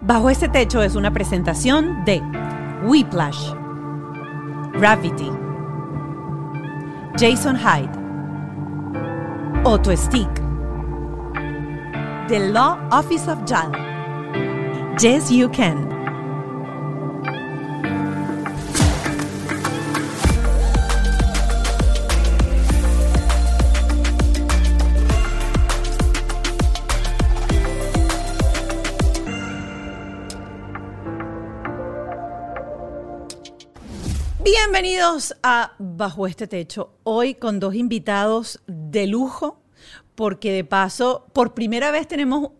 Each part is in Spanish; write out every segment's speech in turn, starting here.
Bajo este techo es una presentación de Whiplash, Gravity, Jason Hyde, Otto Stick, The Law Office of JAL, Yes You Can. Bienvenidos a Bajo este Techo. Hoy con dos invitados de lujo, porque de paso, por primera vez tenemos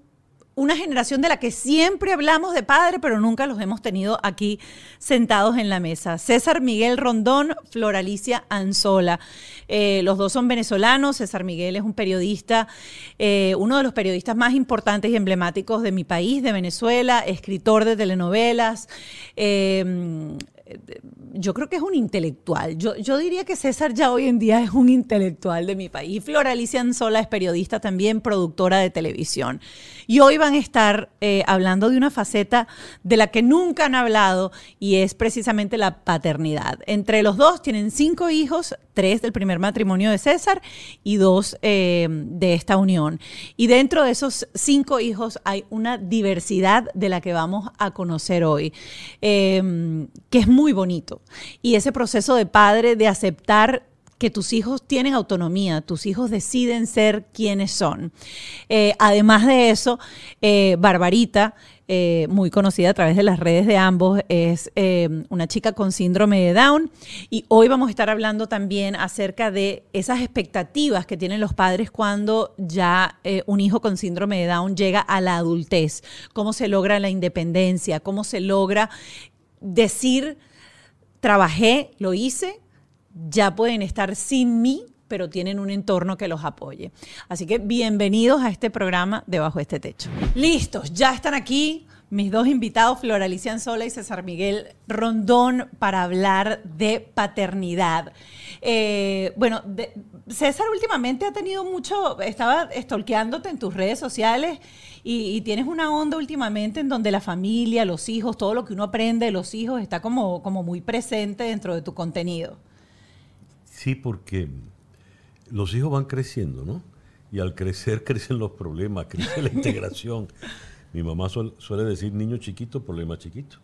una generación de la que siempre hablamos de padre, pero nunca los hemos tenido aquí sentados en la mesa. César Miguel Rondón, Floralicia Anzola. Eh, los dos son venezolanos. César Miguel es un periodista, eh, uno de los periodistas más importantes y emblemáticos de mi país, de Venezuela, escritor de telenovelas. Eh, yo creo que es un intelectual. Yo, yo, diría que César ya hoy en día es un intelectual de mi país. Flora Alicia Anzola es periodista también, productora de televisión. Y hoy van a estar eh, hablando de una faceta de la que nunca han hablado y es precisamente la paternidad. Entre los dos tienen cinco hijos, tres del primer matrimonio de César y dos eh, de esta unión. Y dentro de esos cinco hijos hay una diversidad de la que vamos a conocer hoy, eh, que es muy bonito. Y ese proceso de padre de aceptar que tus hijos tienen autonomía, tus hijos deciden ser quienes son. Eh, además de eso, eh, Barbarita, eh, muy conocida a través de las redes de ambos, es una chica con síndrome de Down. Y hoy vamos a estar hablando también acerca de esas expectativas que tienen los padres cuando ya un hijo con síndrome de Down llega a la adultez, cómo se logra la independencia, cómo se logra decir trabajé, lo hice, ya pueden estar sin mí, pero tienen un entorno que los apoye. Así que bienvenidos a este programa Debajo de este Techo. Listos, ya están aquí mis dos invitados, Flora Alicia Anzola y César Miguel Rondón, para hablar de paternidad. Eh, bueno, César últimamente ha tenido mucho, estaba estolqueándote en tus redes sociales y, tienes una onda últimamente en donde la familia, los hijos, todo lo que uno aprende de los hijos está como, como muy presente dentro de tu contenido. Sí, porque los hijos van creciendo, ¿no? Y al crecer crecen los problemas, crece la integración. Mi mamá suele decir niño chiquito, problema chiquito.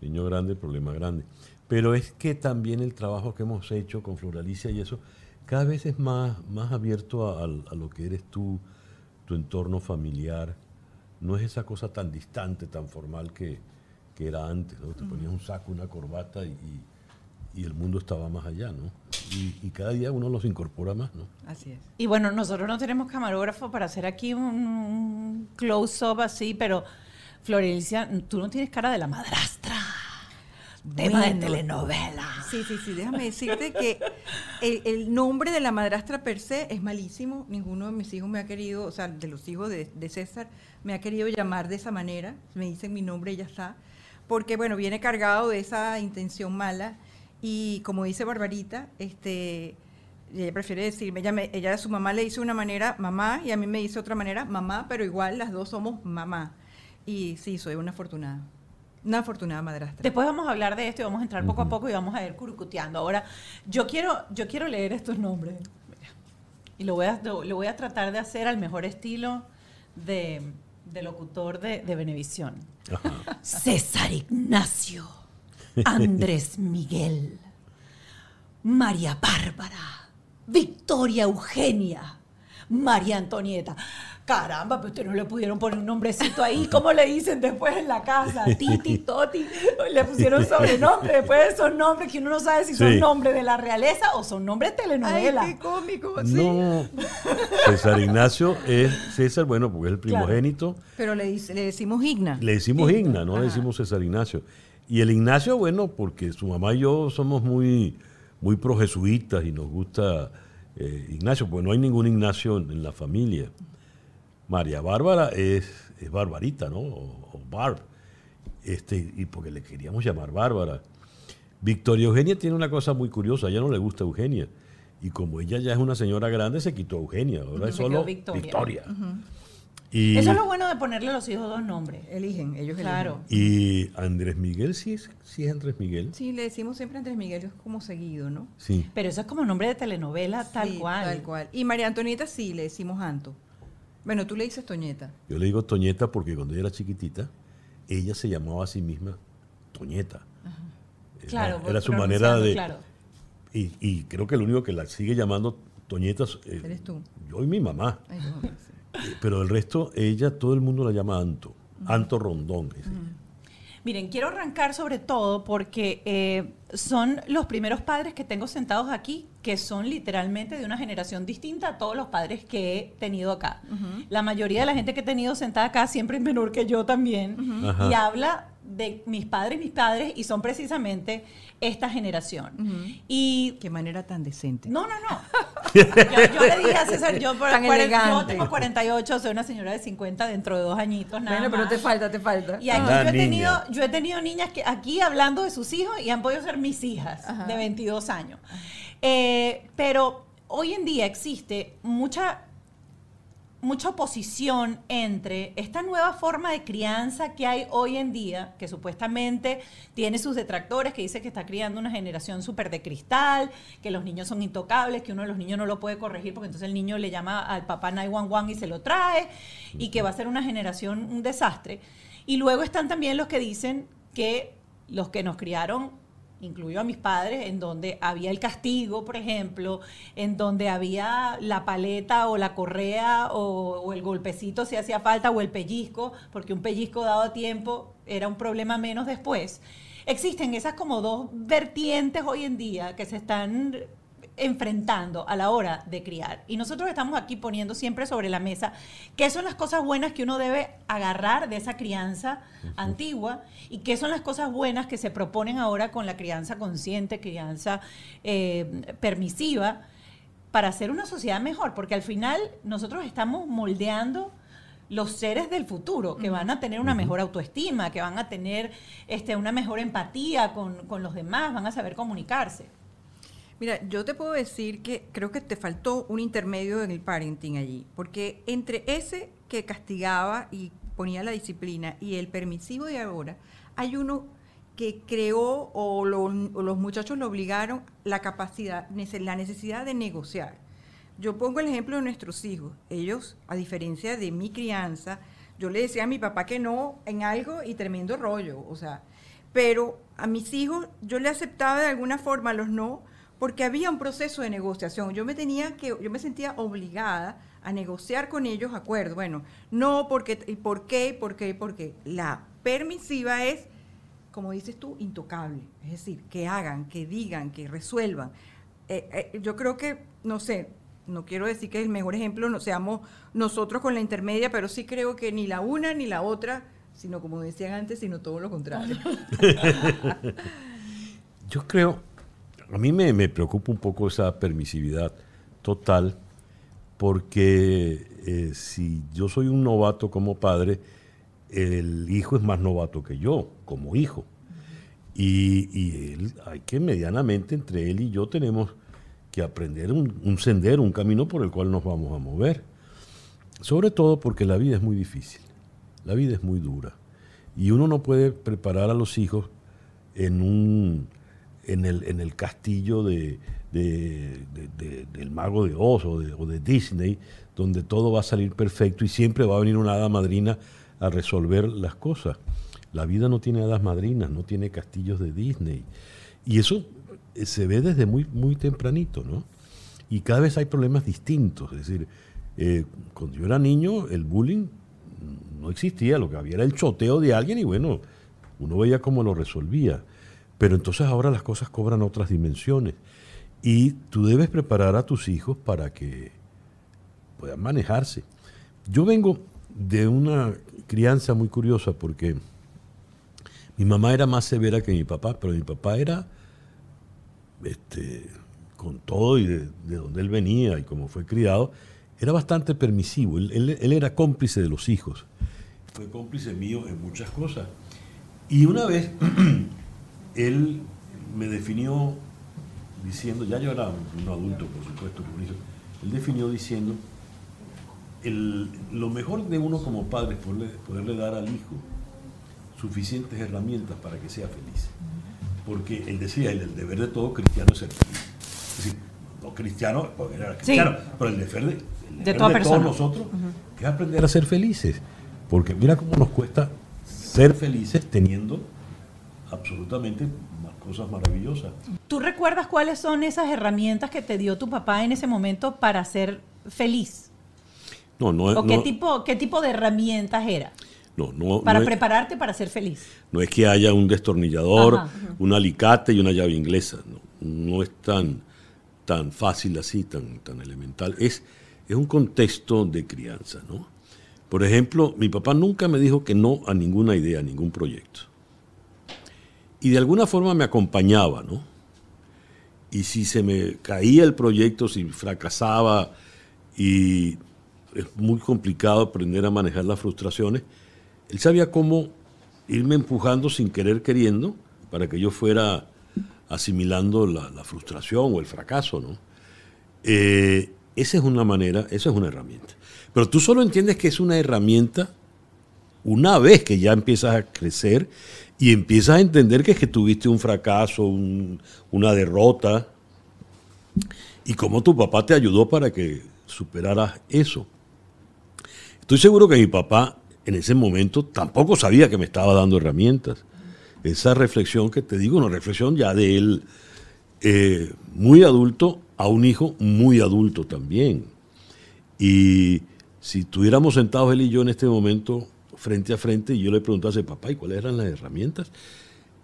Niño grande, problema grande. Pero es que también el trabajo que hemos hecho con Floralicia y eso, cada vez es más, más abierto a, lo que eres tú, tu entorno familiar. No es esa cosa tan distante, tan formal que, era antes. ¿no? Te ponías un saco, una corbata y y el mundo estaba más allá, ¿no? Y, cada día uno los incorpora más, ¿no? Así es. Y bueno, nosotros no tenemos camarógrafo para hacer aquí un close-up así, pero Florencia, tú no tienes cara de la madrastra. Tema de telenovela. Sí, sí, sí. Déjame decirte que el, nombre de la madrastra per se es malísimo. Ninguno de mis hijos me ha querido, o sea, de los hijos de, de César, me ha querido llamar de esa manera. Me dicen mi nombre y ya está. Porque, bueno, viene cargado de esa intención mala y como dice Barbarita, este, ella prefiere decirme, ella, ella a su mamá le hizo una manera mamá y a mí me hizo otra manera mamá, pero igual las dos somos mamá. Y sí, soy una afortunada. Una afortunada madrastra. Después vamos a hablar de esto y vamos a entrar poco a poco y vamos a ir curucuteando. Ahora, yo quiero, yo quiero leer estos nombres. Y lo voy, a, lo, voy a tratar de hacer al mejor estilo de, locutor de, de Benevisión. César Ignacio. Andrés Miguel, María Bárbara, Victoria Eugenia, María Antonieta. Caramba, pero ustedes no le pudieron poner un nombrecito ahí. ¿Cómo le dicen después en la casa? Titi, Toti. Le pusieron sobrenombre después de esos nombres que uno no sabe si son nombres de la realeza o son nombres de telenovela. Ay, qué cómico. No. César Ignacio es César, bueno, porque es el primogénito. Pero le, le, decimos Igna. Le decimos Igna, no le decimos César Ignacio. Y el Ignacio, bueno, porque su mamá y yo somos muy, muy projesuitas y nos gusta eh, Ignacio, pues no hay ningún Ignacio en, la familia. María Bárbara es, es Barbarita, ¿no? O, Barb. Este, y porque le queríamos llamar Bárbara. Victoria Eugenia tiene una cosa muy curiosa, a ella no le gusta Eugenia. Y como ella ya es una señora grande, se quitó Eugenia. Ahora es solo Victoria. Y, Eso es lo bueno de ponerle a los hijos dos nombres. Eligen, ellos Claro. y Andrés Miguel, sí es, sí es Andrés Miguel. eligen. Sí, le decimos siempre Andrés Miguel, es como seguido, ¿no? Sí. Pero eso es como nombre de telenovela tal cual. Tal cual. Y María Antonieta sí, le decimos Anto. Bueno, tú le dices Toñeta. Yo le digo Toñeta porque cuando ella era chiquitita, ella se llamaba a sí misma Toñeta. Era- Claro, era, su manera de... claro. Y, y creo que el único que la sigue llamando Toñeta es, eh, Eres tú. Yo y mi mamá. Ay, no, sí. Eh, Pero el resto, ella, todo el mundo la llama Anto. Anto Rondón. ella. Miren, quiero arrancar sobre todo porque eh, son los primeros padres que tengo sentados aquí que son literalmente de una generación distinta a todos los padres que he tenido acá. La mayoría de la gente que he tenido sentada acá siempre es menor que yo también Ajá. y habla de mis padres, mis padres y son precisamente esta generación. Y Qué manera tan decente. no, no, no. Yo, yo le dije a César, yo, por- Tan yo tengo 48, soy una señora de 50 dentro de dos añitos nada bueno, pero más. te falta, te falta. Y aquí Ah, yo he, niña. tenido, yo he tenido niñas que aquí hablando de sus hijos y han podido ser mis hijas Ajá. de 22 años. Eh, pero hoy en día existe mucha, mucha oposición entre esta nueva forma de crianza que hay hoy en día, que supuestamente tiene sus detractores, que dice que está criando una generación súper de cristal, que los niños son intocables, que uno de los niños no lo puede corregir porque entonces el niño le llama al papá 911 y se lo trae, y que va a ser una generación un desastre. Y luego están también los que dicen que los que nos criaron incluyo a mis padres, en donde había el castigo, por ejemplo, en donde había la paleta o la correa o, o el golpecito si hacía falta o el pellizco, porque un pellizco dado a tiempo era un problema menos después. Existen esas como dos vertientes hoy en día que se están enfrentando a la hora de criar. Y nosotros estamos aquí poniendo siempre sobre la mesa qué son las cosas buenas que uno debe agarrar de esa crianza antigua y qué son las cosas buenas que se proponen ahora con la crianza consciente, crianza eh, permisiva, para hacer una sociedad mejor, porque al final nosotros estamos moldeando los seres del futuro, que van a tener una mejor autoestima, que van a tener este, una mejor empatía con, con los demás, van a saber comunicarse. Mira, yo te puedo decir que creo que te faltó un intermedio en el parenting allí, porque entre ese que castigaba y ponía la disciplina y el permisivo de ahora, hay uno que creó o, lo- o los muchachos lo obligaron la capacidad, la necesidad de negociar. Yo pongo el ejemplo de nuestros hijos. Ellos, a diferencia de mi crianza, yo le decía a mi papá que no en algo y tremendo rollo, o sea, pero a mis hijos yo le aceptaba de alguna forma los no porque había un proceso de negociación. Yo me tenía que yo me sentía obligada a negociar con ellos acuerdos. Bueno, no porque y por qué, por qué, por qué. La permisiva es como dices tú, intocable. Es decir, que hagan, que digan, que resuelvan. Eh, eh, yo creo que, no sé, no quiero decir que el mejor ejemplo no seamos nosotros con la intermedia, pero sí creo que ni la una ni la otra, sino como decían antes, sino todo lo contrario. Yo creo, a mí me, me preocupa un poco esa permisividad total, porque eh, si yo soy un novato como padre, el hijo es más novato que yo, como hijo. Y, él, hay que medianamente entre él y yo tenemos que aprender un, un sendero, un camino por el cual nos vamos a mover. Sobre todo porque la vida es muy difícil, la vida es muy dura. Y uno no puede preparar a los hijos en, un, en, el, en el castillo de, de- de- de- del mago de Oz o de, o de Disney, donde todo va a salir perfecto y siempre va a venir una hada madrina a resolver las cosas. La vida no tiene hadas madrinas, no tiene castillos de Disney. Y eso eh, se ve desde muy, muy tempranito, ¿no? Y cada vez hay problemas distintos. Es decir, eh, cuando yo era niño, el bullying no existía, lo que había era el choteo de alguien y bueno, uno veía cómo lo resolvía. Pero entonces ahora las cosas cobran otras dimensiones. Y tú debes preparar a tus hijos para que puedan manejarse. Yo vengo de una crianza muy curiosa porque mi mamá era más severa que mi papá, pero mi papá era, este, con todo y de, de donde él venía y cómo fue criado, era bastante permisivo. Él era cómplice de los hijos. Fue cómplice mío en muchas cosas. Y una vez él me definió diciendo, ya yo era un adulto, por supuesto, por eso, él definió diciendo, lo mejor de uno como padre es poderle, dar al hijo suficientes herramientas para que sea feliz. Porque él decía, el, deber de todo cristiano es ser feliz. Es decir, no cristiano, porque era cristiano, pero el deber de, de, todos nosotros es aprender a ser felices. Porque mira cómo nos cuesta ser felices teniendo absolutamente cosas maravillosas. ¿Tú recuerdas cuáles son esas herramientas que te dio tu papá en ese momento para ser feliz? No, no ¿O qué, tipo, qué tipo de herramientas era? No, no, para prepararte para ser feliz. No es que haya un destornillador, un alicate y una llave inglesa. No, es tan, tan fácil así, tan, tan elemental. Es, es un contexto de crianza, ¿no? Por ejemplo, mi papá nunca me dijo que no a ninguna idea, a ningún proyecto. Y de alguna forma me acompañaba, ¿no? Y si se me caía el proyecto, si fracasaba y es muy complicado aprender a manejar las frustraciones. Él sabía cómo irme empujando sin querer queriendo para que yo fuera asimilando la, frustración o el fracaso, ¿no? Eh, esa es una manera, esa es una herramienta. Pero tú solo entiendes que es una herramienta una vez que ya empiezas a crecer y empiezas a entender que es que tuviste un fracaso, una derrota, y cómo tu papá te ayudó para que superaras eso. Estoy seguro que mi papá en ese momento tampoco sabía que me estaba dando herramientas. Esa reflexión que te digo, una reflexión ya de él eh, muy adulto a un hijo muy adulto también. Y si estuviéramos sentados él y yo en este momento frente a frente y yo le preguntase, papá, ¿y cuáles eran las herramientas?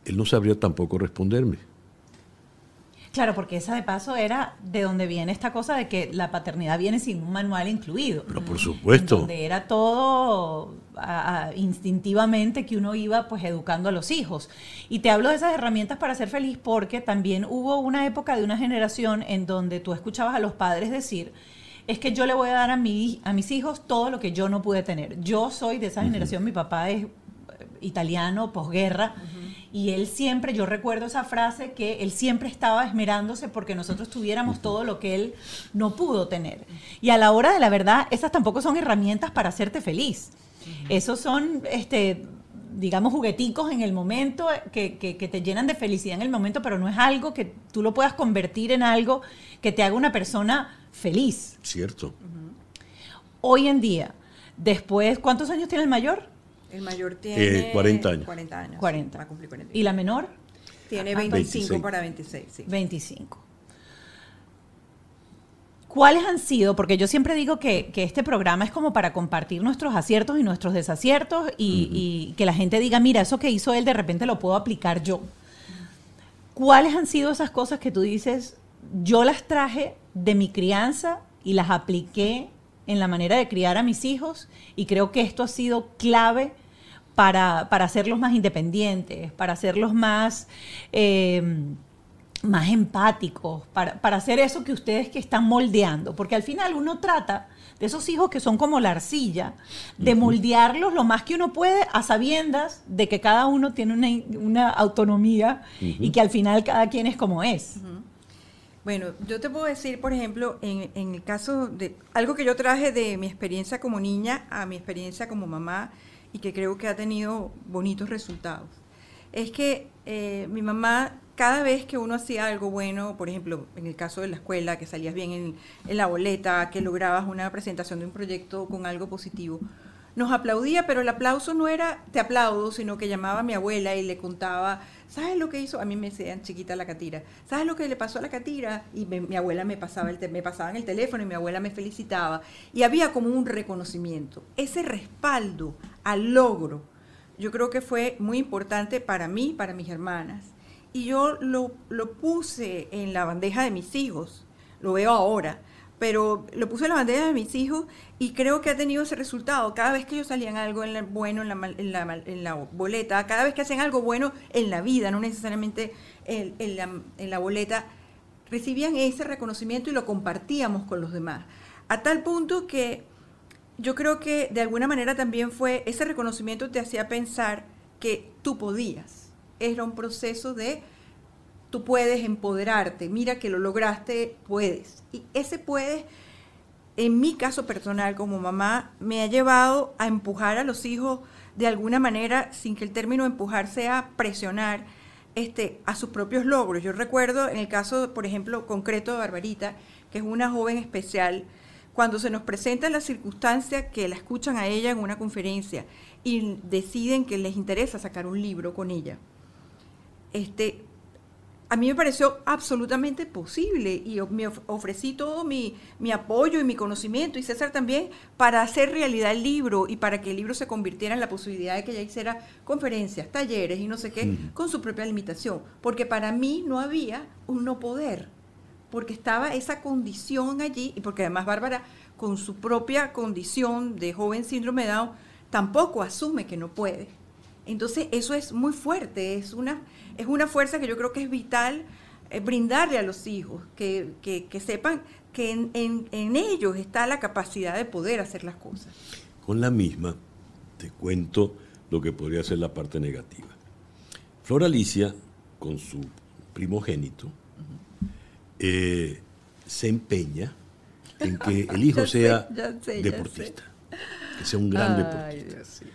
Él no sabría tampoco responderme. Claro, porque esa de paso era de donde viene esta cosa de que la paternidad viene sin un manual incluido. Pero por supuesto. Donde era todo instintivamente que uno iba pues educando a los hijos. Y te hablo de esas herramientas para ser feliz porque también hubo una época de una generación en donde tú escuchabas a los padres decir, es que yo le voy a dar a, mi, a mis hijos todo lo que yo no pude tener. Yo soy de esa generación, mi papá es italiano, posguerra. Y él siempre, yo recuerdo esa frase que él siempre estaba esmerándose porque nosotros tuviéramos todo lo que él no pudo tener. Y a la hora de la verdad, esas tampoco son herramientas para hacerte feliz. Esos son, este, digamos, jugueticos en el momento que, que, te llenan de felicidad en el momento, pero no es algo que tú lo puedas convertir en algo que te haga una persona feliz. Cierto. Hoy en día, después, ¿cuántos años tiene el mayor? El mayor tiene 40 años. 40 años. 40. Va a cumplir ¿Y la menor? Tiene 25 para 26, sí. 25. ¿Cuáles han sido? Porque yo siempre digo que, este programa es como para compartir nuestros aciertos y nuestros desaciertos y, que la gente diga, mira, eso que hizo él de repente lo puedo aplicar yo. ¿Cuáles han sido esas cosas que tú dices, yo las traje de mi crianza y las apliqué en la manera de criar a mis hijos y creo que esto ha sido clave para, hacerlos más independientes, para hacerlos más, eh, más empáticos, para, para, hacer eso que ustedes que están moldeando, porque al final uno trata de esos hijos que son como la arcilla, de moldearlos lo más que uno puede a sabiendas de que cada uno tiene una, autonomía y que al final cada quien es como es. Bueno, yo te puedo decir, por ejemplo, en, en, el caso de algo que yo traje de mi experiencia como niña a mi experiencia como mamá y que creo que ha tenido bonitos resultados, es que eh, mi mamá, cada vez que uno hacía algo bueno, por ejemplo, en el caso de la escuela, que salías bien en, en la boleta, que lograbas una presentación de un proyecto con algo positivo, nos aplaudía, pero el aplauso no era te aplaudo, sino que llamaba a mi abuela y le contaba ¿sabes lo que hizo? A mí me decían chiquita la catira, ¿sabes lo que le pasó a la catira? Y mi abuela me pasaba, el me pasaba en el teléfono y mi abuela me felicitaba. Y había como un reconocimiento. Ese respaldo al logro, yo creo que fue muy importante para mí, para mis hermanas. Y yo lo, lo puse en la bandeja de mis hijos, lo veo ahora pero lo puse en la bandeja de mis hijos y creo que ha tenido ese resultado. Cada vez que ellos salían algo en bueno en la, en, la, en la, boleta, cada vez que hacen algo bueno en la vida, no necesariamente en, en la boleta, recibían ese reconocimiento y lo compartíamos con los demás. A tal punto que yo creo que de alguna manera también fue, ese reconocimiento te hacía pensar que tú podías. Era un proceso de tú puedes empoderarte, mira que lo lograste, puedes. Y ese puedes en mi caso personal como mamá, me ha llevado a empujar a los hijos de alguna manera, sin que el término empujar sea presionar, este, a sus propios logros. Yo recuerdo en el caso, por ejemplo, concreto de Barbarita, que es una joven especial, cuando se nos presenta la circunstancia que la escuchan a ella en una conferencia y deciden que les interesa sacar un libro con ella. Este, a mí me pareció absolutamente posible y me ofrecí todo mi, apoyo y mi conocimiento y César también para hacer realidad el libro y para que el libro se convirtiera en la posibilidad de que ella hiciera conferencias, talleres y no sé qué, con su propia limitación. Porque para mí no había un no poder, porque estaba esa condición allí y porque además Bárbara con su propia condición de joven síndrome de Down tampoco asume que no puede. Entonces eso es muy fuerte, es una es una fuerza que yo creo que es vital eh, brindarle a los hijos, que, sepan que en, ellos está la capacidad de poder hacer las cosas. Con la misma, te cuento lo que podría ser la parte negativa. Flor Alicia, con su primogénito, eh, se empeña en que el hijo sea deportista, que sea un gran deportista.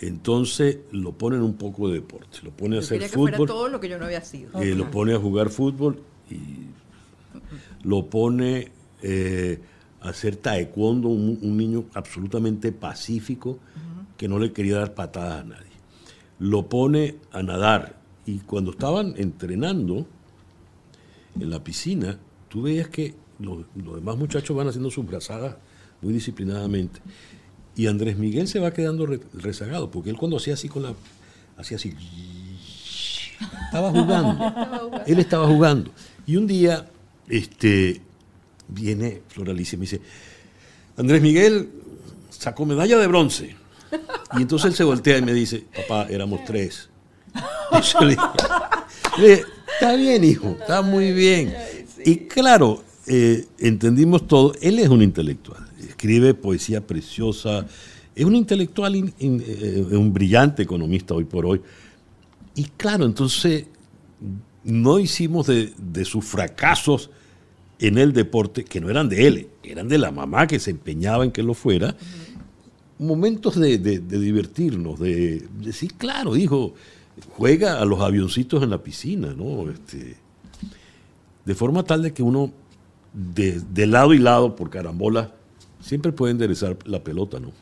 Entonces lo ponen un poco de deporte, lo pone a hacer fútbol. todo lo que yo no había sido. Eh, lo pone a jugar fútbol y lo pone eh, a hacer taekwondo, un, niño absolutamente pacífico que no le quería dar patadas a nadie. Lo pone a nadar y cuando estaban entrenando en la piscina, tú veías que los, los demás muchachos van haciendo sus brazadas muy disciplinadamente. Y Andrés Miguel se va quedando rezagado, porque él cuando hacía así con la. hacía así. Estaba jugando. él estaba jugando. Y un día, este, viene Floralicia y me dice: Andrés Miguel sacó medalla de bronce. Y entonces él se voltea y me dice: Papá, éramos tres. Y le dije, está bien, hijo, está muy bien. Y claro, eh, entendimos todo. Él es un intelectual escribe poesía preciosa, es un intelectual, eh, un brillante economista hoy por hoy. Y claro, entonces no hicimos de, sus fracasos en el deporte, que no eran de él, eran de la mamá que se empeñaba en que lo fuera, momentos de, divertirnos, de decir, claro, hijo, juega a los avioncitos en la piscina, ¿no? Este, de forma tal de que uno, de, lado y lado, por carambola, siempre puede enderezar la pelota, ¿no?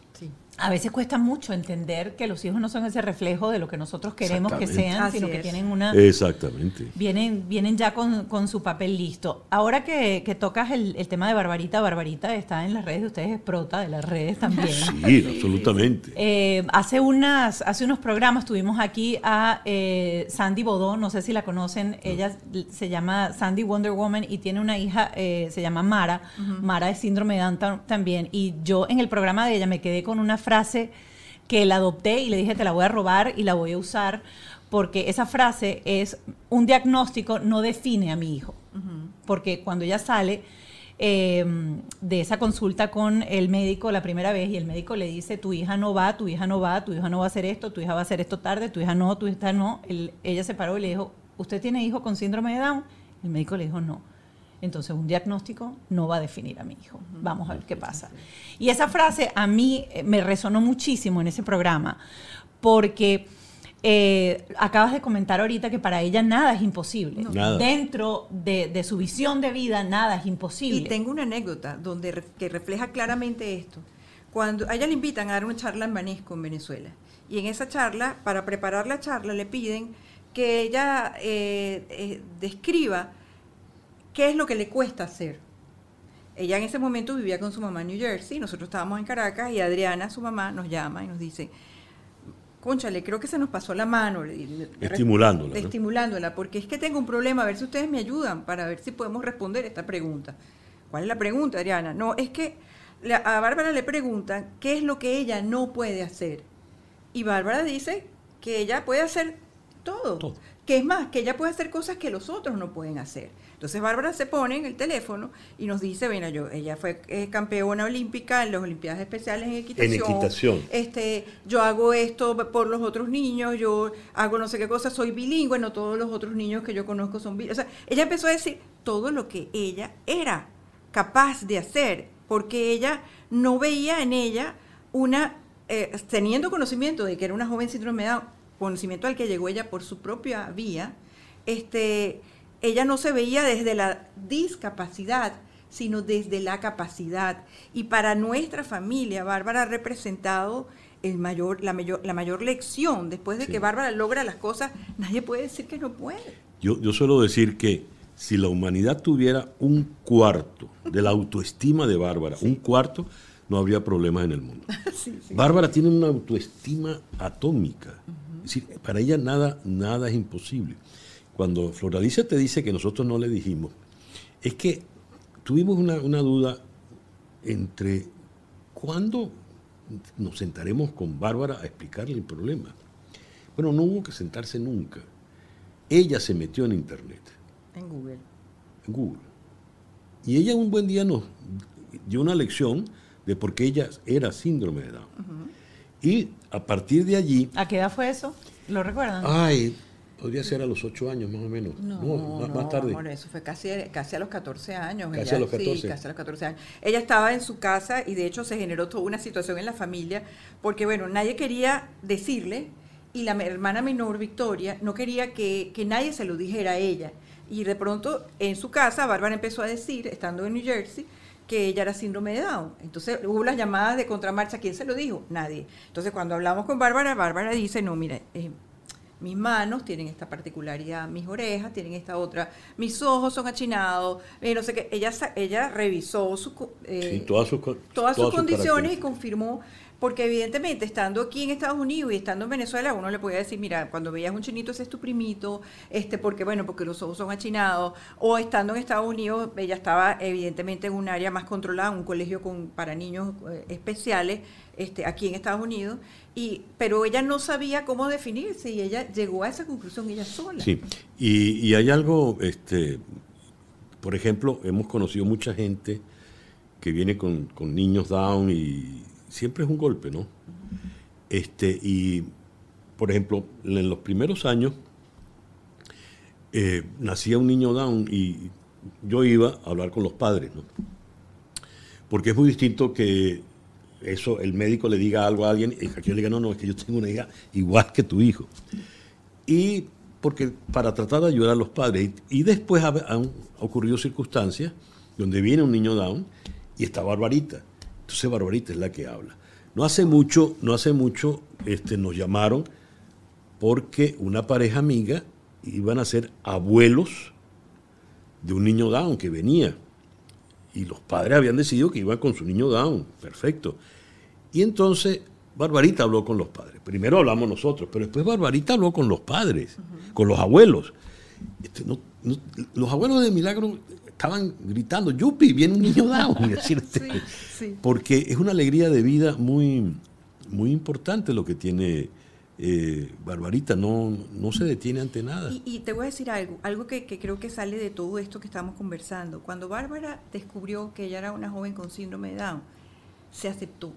A veces cuesta mucho entender que los hijos no son ese reflejo de lo que nosotros queremos que sean, sino que tienen una... Exactamente. Vienen, vienen ya con, su papel listo. Ahora que, tocas el, tema de Barbarita, Barbarita está en las redes de ustedes, es prota de las redes también. Sí, absolutamente. Eh, hace, unas, hace unos programas tuvimos aquí a eh, Sandy Bodón, no sé si la conocen, ella se llama Sandy Wonder Woman y tiene una hija, eh, se llama Mara, Mara es síndrome de Down también, y yo en el programa de ella me quedé con una frase que la adopté y le dije, te la voy a robar y la voy a usar, porque esa frase es, un diagnóstico no define a mi hijo, porque cuando ella sale em, de esa consulta con el médico la primera vez y el médico le dice, tu hija no va, tu hija no va, tu hija no va a hacer esto, tu hija va a hacer esto tarde, tu hija no, tu hija no, ella se paró y le dijo, ¿usted tiene hijo con síndrome de Down? El médico le dijo, no. Entonces, un diagnóstico no va a definir a mi hijo. Vamos a ver qué pasa. Y esa frase a mí eh, me resonó muchísimo en ese programa, porque eh, acabas de comentar ahorita que para ella nada es imposible. Dentro de, su visión de vida, nada es imposible. Y tengo una anécdota donde que refleja claramente esto. Cuando a ella le invitan a dar una charla en Banesco, en Venezuela, y en esa charla, para preparar la charla, le piden que ella eh, describa ¿Qué es lo que le cuesta hacer? Ella en ese momento vivía con su mamá en New Jersey, nosotros estábamos en Caracas y Adriana, su mamá, nos llama y nos dice, conchale, creo que se nos pasó la mano. Estimulándola. Estimulándola, porque es que tengo un problema, a ver si ustedes me ayudan para ver si podemos responder esta pregunta. ¿Cuál es la pregunta, Adriana? No, es que a Bárbara le preguntan qué es lo que ella no puede hacer. Y Bárbara dice que ella puede hacer todo. todo. Que es más, que ella puede hacer cosas que los otros no pueden hacer. Entonces Bárbara se pone en el teléfono y nos dice, bueno, yo, ella fue eh, campeona olímpica en las Olimpiadas Especiales en equitación. En equitación. Este, yo hago esto por los otros niños, yo hago no sé qué cosa, soy bilingüe, no todos los otros niños que yo conozco son bilingües. O sea, ella empezó a decir todo lo que ella era capaz de hacer porque ella no veía en ella una, eh, teniendo conocimiento de que era una joven síndrome de Down, conocimiento al que llegó ella por su propia vía, este, ella no se veía desde la discapacidad, sino desde la capacidad. Y para nuestra familia, Bárbara ha representado el mayor, la, mayor, la mayor lección. Después de que Bárbara logra las cosas, nadie puede decir que no puede. Yo, yo suelo decir que si la humanidad tuviera un cuarto de la autoestima de Bárbara, un cuarto, no habría problemas en el mundo. Bárbara tiene una autoestima atómica. Es decir, para ella nada, nada es imposible. Cuando Floralicia te dice que nosotros no le dijimos, es que tuvimos una, una duda entre cuándo nos sentaremos con Bárbara a explicarle el problema. Bueno, no hubo que sentarse nunca. Ella se metió en Internet. En Google. En Google. Y ella un buen día nos dio una lección de por qué ella era síndrome de Down. Y a partir de allí... ¿A qué edad fue eso? ¿Lo recuerdan? Ay, podría ser a los ocho años más o menos. No, más, tarde. eso fue casi, casi a los 14 años. Casi a los 14. Sí, casi a los 14 años. Ella estaba en su casa y de hecho se generó toda una situación en la familia porque, bueno, nadie quería decirle y la hermana menor, Victoria, no quería que, que nadie se lo dijera a ella. Y de pronto en su casa, Bárbara empezó a decir, estando en New Jersey, que ella era síndrome de Down. Entonces hubo las llamadas de contramarcha. ¿Quién se lo dijo? Nadie. Entonces cuando hablamos con Bárbara, Bárbara dice, no, mira, eh, mis manos tienen esta particularidad, mis orejas tienen esta otra, mis ojos son achinados, eh, no sé qué. Ella, ella revisó su, eh, todas sus, todas sus condiciones y confirmó porque evidentemente, estando aquí en Estados Unidos y estando en Venezuela, uno le puede decir, mira, cuando veías un chinito, ese es tu primito, este, porque bueno, porque los ojos son achinados, o estando en Estados Unidos, ella estaba evidentemente en un área más controlada, un colegio con, para niños eh, especiales, este, aquí en Estados Unidos, y, pero ella no sabía cómo definirse y ella llegó a esa conclusión ella sola. Sí, y, hay algo, este, por ejemplo, hemos conocido mucha gente que viene con, con niños down y siempre es un golpe, ¿no? Este, y, por ejemplo, en los primeros años eh, nacía un niño down y yo iba a hablar con los padres, ¿no? Porque es muy distinto que eso, el médico le diga algo a alguien y que yo le diga, no, no, es que yo tengo una hija igual que tu hijo. Y porque para tratar de ayudar a los padres. Y, después han ocurrido circunstancias donde viene un niño down y está Barbarita. Entonces Barbarita es la que habla. No hace mucho, no hace mucho este, nos llamaron porque una pareja amiga iban a ser abuelos de un niño down que venía. Y los padres habían decidido que iban con su niño down. Perfecto. Y entonces Barbarita habló con los padres. Primero hablamos nosotros, pero después Barbarita habló con los padres, con los abuelos. Este, los abuelos de Milagro estaban gritando, Yupi, viene un niño down. Porque es una alegría de vida muy, muy importante lo que tiene eh, Barbarita, no, no se detiene ante nada. Y, te voy a decir algo, algo que, creo que sale de todo esto que estamos conversando. Cuando Bárbara descubrió que ella era una joven con síndrome de Down, se aceptó.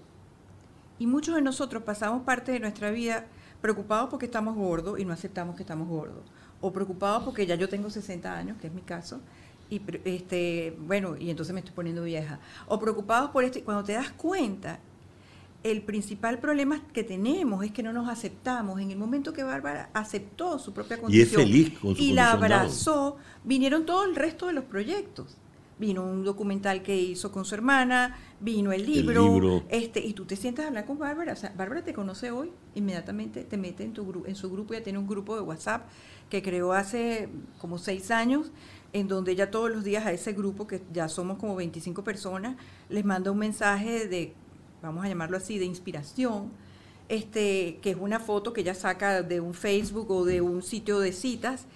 Y muchos de nosotros pasamos parte de nuestra vida preocupados porque estamos gordos y no aceptamos que estamos gordos. O preocupados porque ya yo tengo 60 años, que es mi caso, y este, bueno, y entonces me estoy poniendo vieja. O preocupados por esto, y cuando te das cuenta, el principal problema que tenemos es que no nos aceptamos. En el momento que Bárbara aceptó su propia condición y, feliz con su y la abrazó, vinieron todo el resto de los proyectos. Vino un documental que hizo con su hermana, vino el libro, este y tú te sientas a hablar con Bárbara, o sea, Bárbara te conoce hoy, inmediatamente te mete en tu en su grupo, ya tiene un grupo de WhatsApp que creó hace como seis años, en donde ella todos los días a ese grupo, que ya somos como 25 personas, les manda un mensaje de, vamos a llamarlo así, de inspiración, este, que es una foto que ella saca de un Facebook o de un sitio de citas,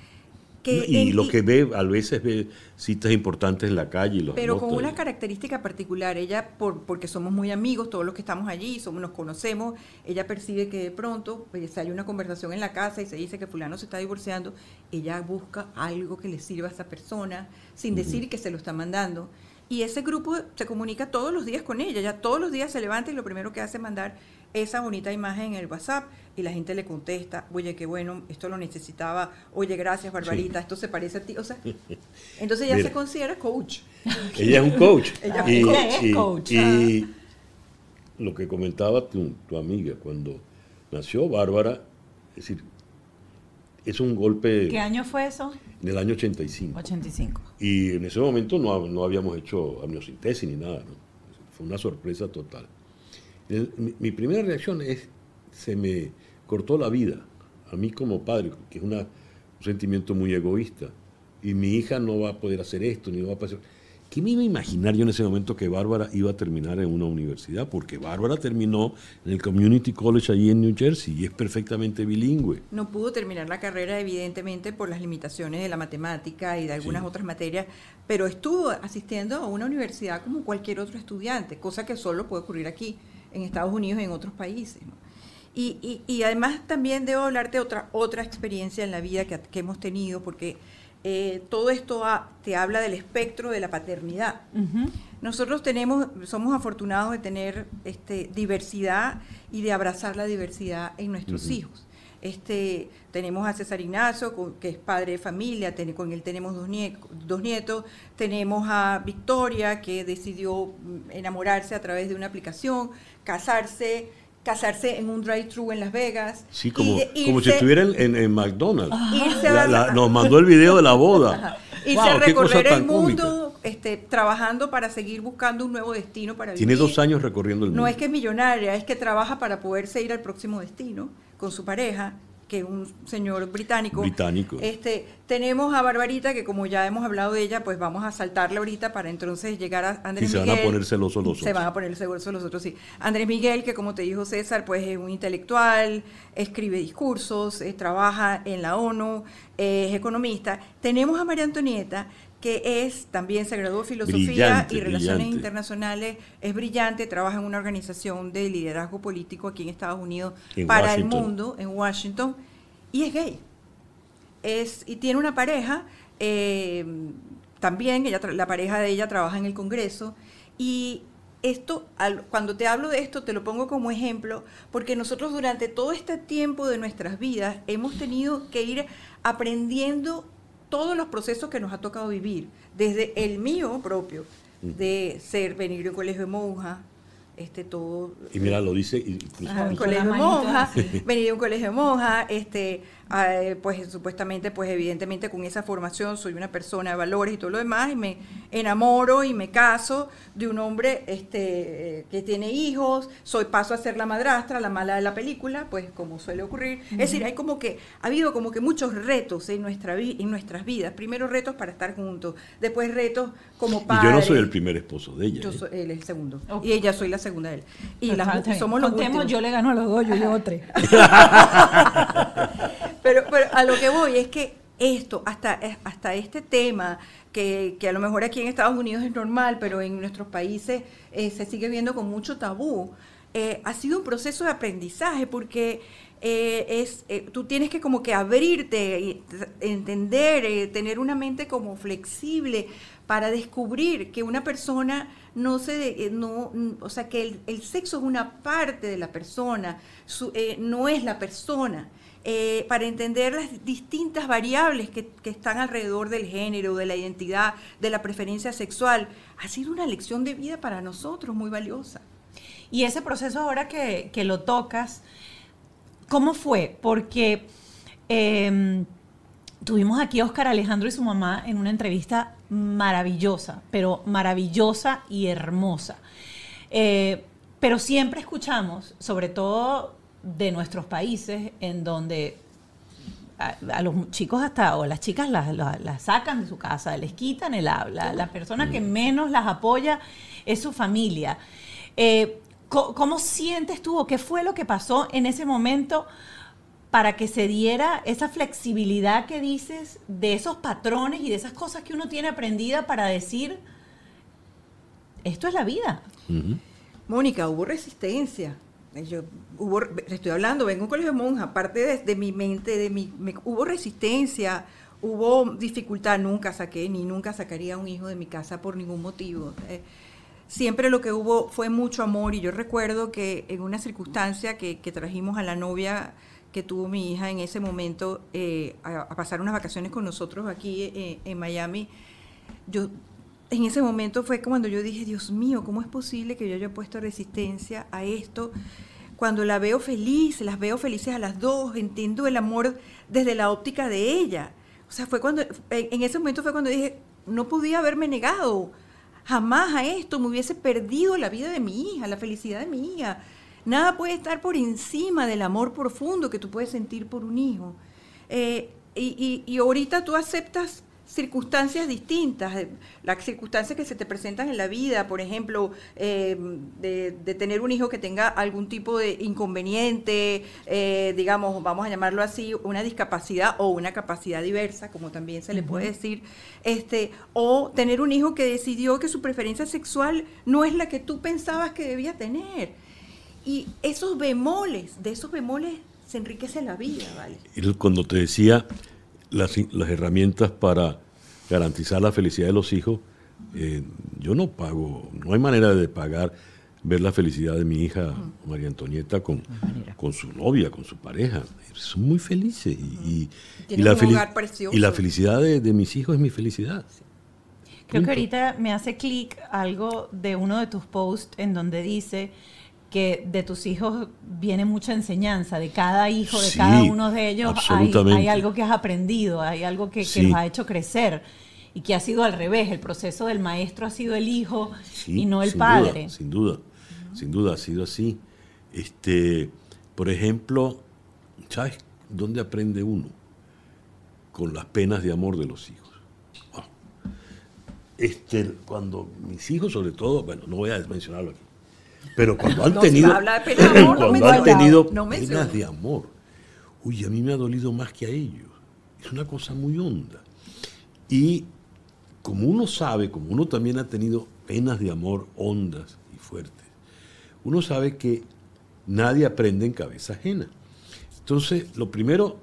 y lo que ve, a veces ve citas importantes en la calle. Y los pero con una característica particular, ella, por, porque somos muy amigos, todos los que estamos allí, somos, nos conocemos, ella percibe que de pronto pues, sale una conversación en la casa y se dice que fulano se está divorciando, ella busca algo que le sirva a esa persona, sin decir que se lo está mandando. Y ese grupo se comunica todos los días con ella, ya todos los días se levanta y lo primero que hace es mandar esa bonita imagen en el WhatsApp y la gente le contesta, oye, qué bueno, esto lo necesitaba, oye, gracias, Barbarita, esto se parece a ti. O sea, entonces ella Mira. se considera coach. Ella es un coach. Ella y, es y- coach. y lo que comentaba tu, tu amiga, cuando nació Bárbara, es decir, es un golpe ¿Qué año fue eso? en el año 85. 85. Y en ese momento no, no habíamos hecho amniocentesis ni nada, ¿no? Fue una sorpresa total. Mi, primera reacción es, se me cortó la vida, a mí como padre, que es un sentimiento muy egoísta. Y mi hija no va a poder hacer esto, ni va a poder... ¿Qué me iba a imaginar yo en ese momento que Bárbara iba a terminar en una universidad? Porque Bárbara terminó en el Community College allí en New Jersey y es perfectamente bilingüe. No pudo terminar la carrera, evidentemente, por las limitaciones de la matemática y de algunas Sí. otras materias, pero estuvo asistiendo a una universidad como cualquier otro estudiante, cosa que solo puede ocurrir aquí, en Estados Unidos y en otros países. ¿no? Y, y- y además también debo hablarte de otra, otra experiencia en la vida que, que hemos tenido, porque eh, todo esto ha- te habla del espectro de la paternidad. Nosotros tenemos, somos afortunados de tener este, diversidad y de abrazar la diversidad en nuestros hijos. Este, tenemos a César Ignacio, que es padre de familia, ten- con él tenemos dos, nie- dos nietos. Tenemos a Victoria, que decidió mm, enamorarse a través de una aplicación, casarse, casarse en un drive-thru en Las Vegas. Sí, como, de como si irse- estuviera en, en- McDonald's. irse La- la- nos mandó el video de la boda. Irse Wow, a recorrer el mundo, este, trabajando para seguir buscando un nuevo destino para Tiene vivir. dos años recorriendo el mundo. No es que es millonaria, es que trabaja para poderse ir al próximo destino con su pareja, que es un señor británico. Británico. Este, tenemos a Barbarita, que como ya hemos hablado de ella, pues vamos a saltarla ahorita para entonces llegar a Andrés Y se van a poner celosos los Se otros. van a poner celosos los otros, sí. Andrés Miguel, que como te dijo César, pues es un intelectual, escribe discursos, eh, trabaja en la ONU, eh, es economista. Tenemos a María Antonieta, que es también se graduó de filosofía Brillante, y relaciones brillante. internacionales, es brillante, trabaja en una organización de liderazgo político aquí en Estados Unidos En para Washington. el mundo, en Washington, y es gay. Es, y tiene una pareja, eh, también, ella, la pareja de ella trabaja en el Congreso, y esto, al- cuando te hablo de esto, te lo pongo como ejemplo, porque nosotros durante todo este tiempo de nuestras vidas hemos tenido que ir aprendiendo todos los procesos que nos ha tocado vivir, desde el mío propio, de ser, venir de un colegio de monja, este todo Y mira, lo dice incluso. Ah, un colegio de las manitos monja, así. venir de un colegio de monja, este, eh, pues supuestamente, pues evidentemente con esa formación soy una persona de valores y todo lo demás, y me enamoro y me caso de un hombre este, eh, que tiene hijos, soy paso a ser la madrastra, la mala de la película, pues como suele ocurrir. Es decir, hay como que, ha habido como que muchos retos en, nuestra vi- en nuestras vidas. Primero retos para estar juntos, después retos como Y padres. yo no soy el primer esposo de ella. Yo ¿eh? soy, él es el segundo. Y ella soy la segunda de él. Y las, somos los Contemos, últimos. yo le gano a los dos, yo llevo tres. Pero, pero a lo que voy es que esto, hasta, eh, hasta este tema, que, que a lo mejor aquí en Estados Unidos es normal, pero en nuestros países eh, se sigue viendo con mucho tabú, eh, ha sido un proceso de aprendizaje porque eh, es, tú tienes que como que abrirte, entender, tener una mente como flexible para descubrir que una persona no se, no, o sea, que el, sexo es una parte de la persona, su- no es la persona. Eh, para entender las distintas variables que, están alrededor del género, de la identidad, de la preferencia sexual, ha sido una lección de vida para nosotros muy valiosa. Y ese proceso ahora que, lo tocas, ¿cómo fue? Porque eh, tuvimos aquí a Oscar Alejandro y su mamá en una entrevista maravillosa, pero maravillosa y hermosa. Eh, pero siempre escuchamos, sobre todo de nuestros países, en donde a, a los chicos hasta, o las chicas las, las- las sacan de su casa, les quitan el habla. La persona que menos las apoya es su familia. Eh, co- ¿Cómo sientes tú o qué fue lo que pasó en ese momento para que se diera esa flexibilidad que dices de esos patrones y de esas cosas que uno tiene aprendida para decir, esto es la vida? Mónica, hubo resistencia. Yo, hubo, estoy hablando, vengo de un colegio de monja, aparte de, mi mente, de mi, hubo resistencia, hubo dificultad, nunca saqué, ni nunca sacaría a un hijo de mi casa por ningún motivo. Eh, siempre lo que hubo fue mucho amor y yo recuerdo que en una circunstancia que, trajimos a la novia que tuvo mi hija en ese momento eh, a, a, pasar unas vacaciones con nosotros aquí eh, en Miami, yo en ese momento fue cuando yo dije, Dios mío, ¿cómo es posible que yo haya puesto resistencia a esto? Cuando la veo feliz, las veo felices a las dos, entiendo el amor desde la óptica de ella. O sea, fue cuando, en ese momento fue cuando dije, no podía haberme negado jamás a esto, me hubiese perdido la vida de mi hija, la felicidad de mi hija. Nada puede estar por encima del amor profundo que tú puedes sentir por un hijo. Eh, y, y, y ahorita tú aceptas circunstancias distintas, eh, las circunstancias que se te presentan en la vida, por ejemplo, eh, de, de, tener un hijo que tenga algún tipo de inconveniente, eh, digamos, vamos a llamarlo así, una discapacidad o una capacidad diversa, como también se le puede decir, este, o tener un hijo que decidió que su preferencia sexual no es la que tú pensabas que debía tener. Y esos bemoles, de esos bemoles se enriquece la vida, ¿vale? Cuando te decía las, las, herramientas para garantizar la felicidad de los hijos, eh, yo no pago, no hay manera de pagar ver la felicidad de mi hija María Antonieta con, con su novia, con su pareja. Son muy felices y, y, y la, y la, felicidad de, de, mis hijos es mi felicidad. Sí. Creo que ahorita me hace clic algo de uno de tus posts en donde dice que de tus hijos viene mucha enseñanza, de cada hijo, de sí, cada uno de ellos hay, hay, algo que has aprendido, hay algo que, sí. que, los ha hecho crecer y que ha sido al revés, el proceso del maestro ha sido el hijo sí, y no el sin padre. Duda, sin duda, sin duda ha sido así. Este, por ejemplo, ¿sabes dónde aprende uno? Con las penas de amor de los hijos. Este, cuando mis hijos, sobre todo, bueno, no voy a mencionarlo aquí, pero cuando han no, tenido, si habla de pena de amor, cuando no han tenido no penas de amor, uy, a mí me ha dolido más que a ellos. Es una cosa muy honda. Y como uno sabe, como uno también ha tenido penas de amor hondas y fuertes, uno sabe que nadie aprende en cabeza ajena. Entonces, lo primero,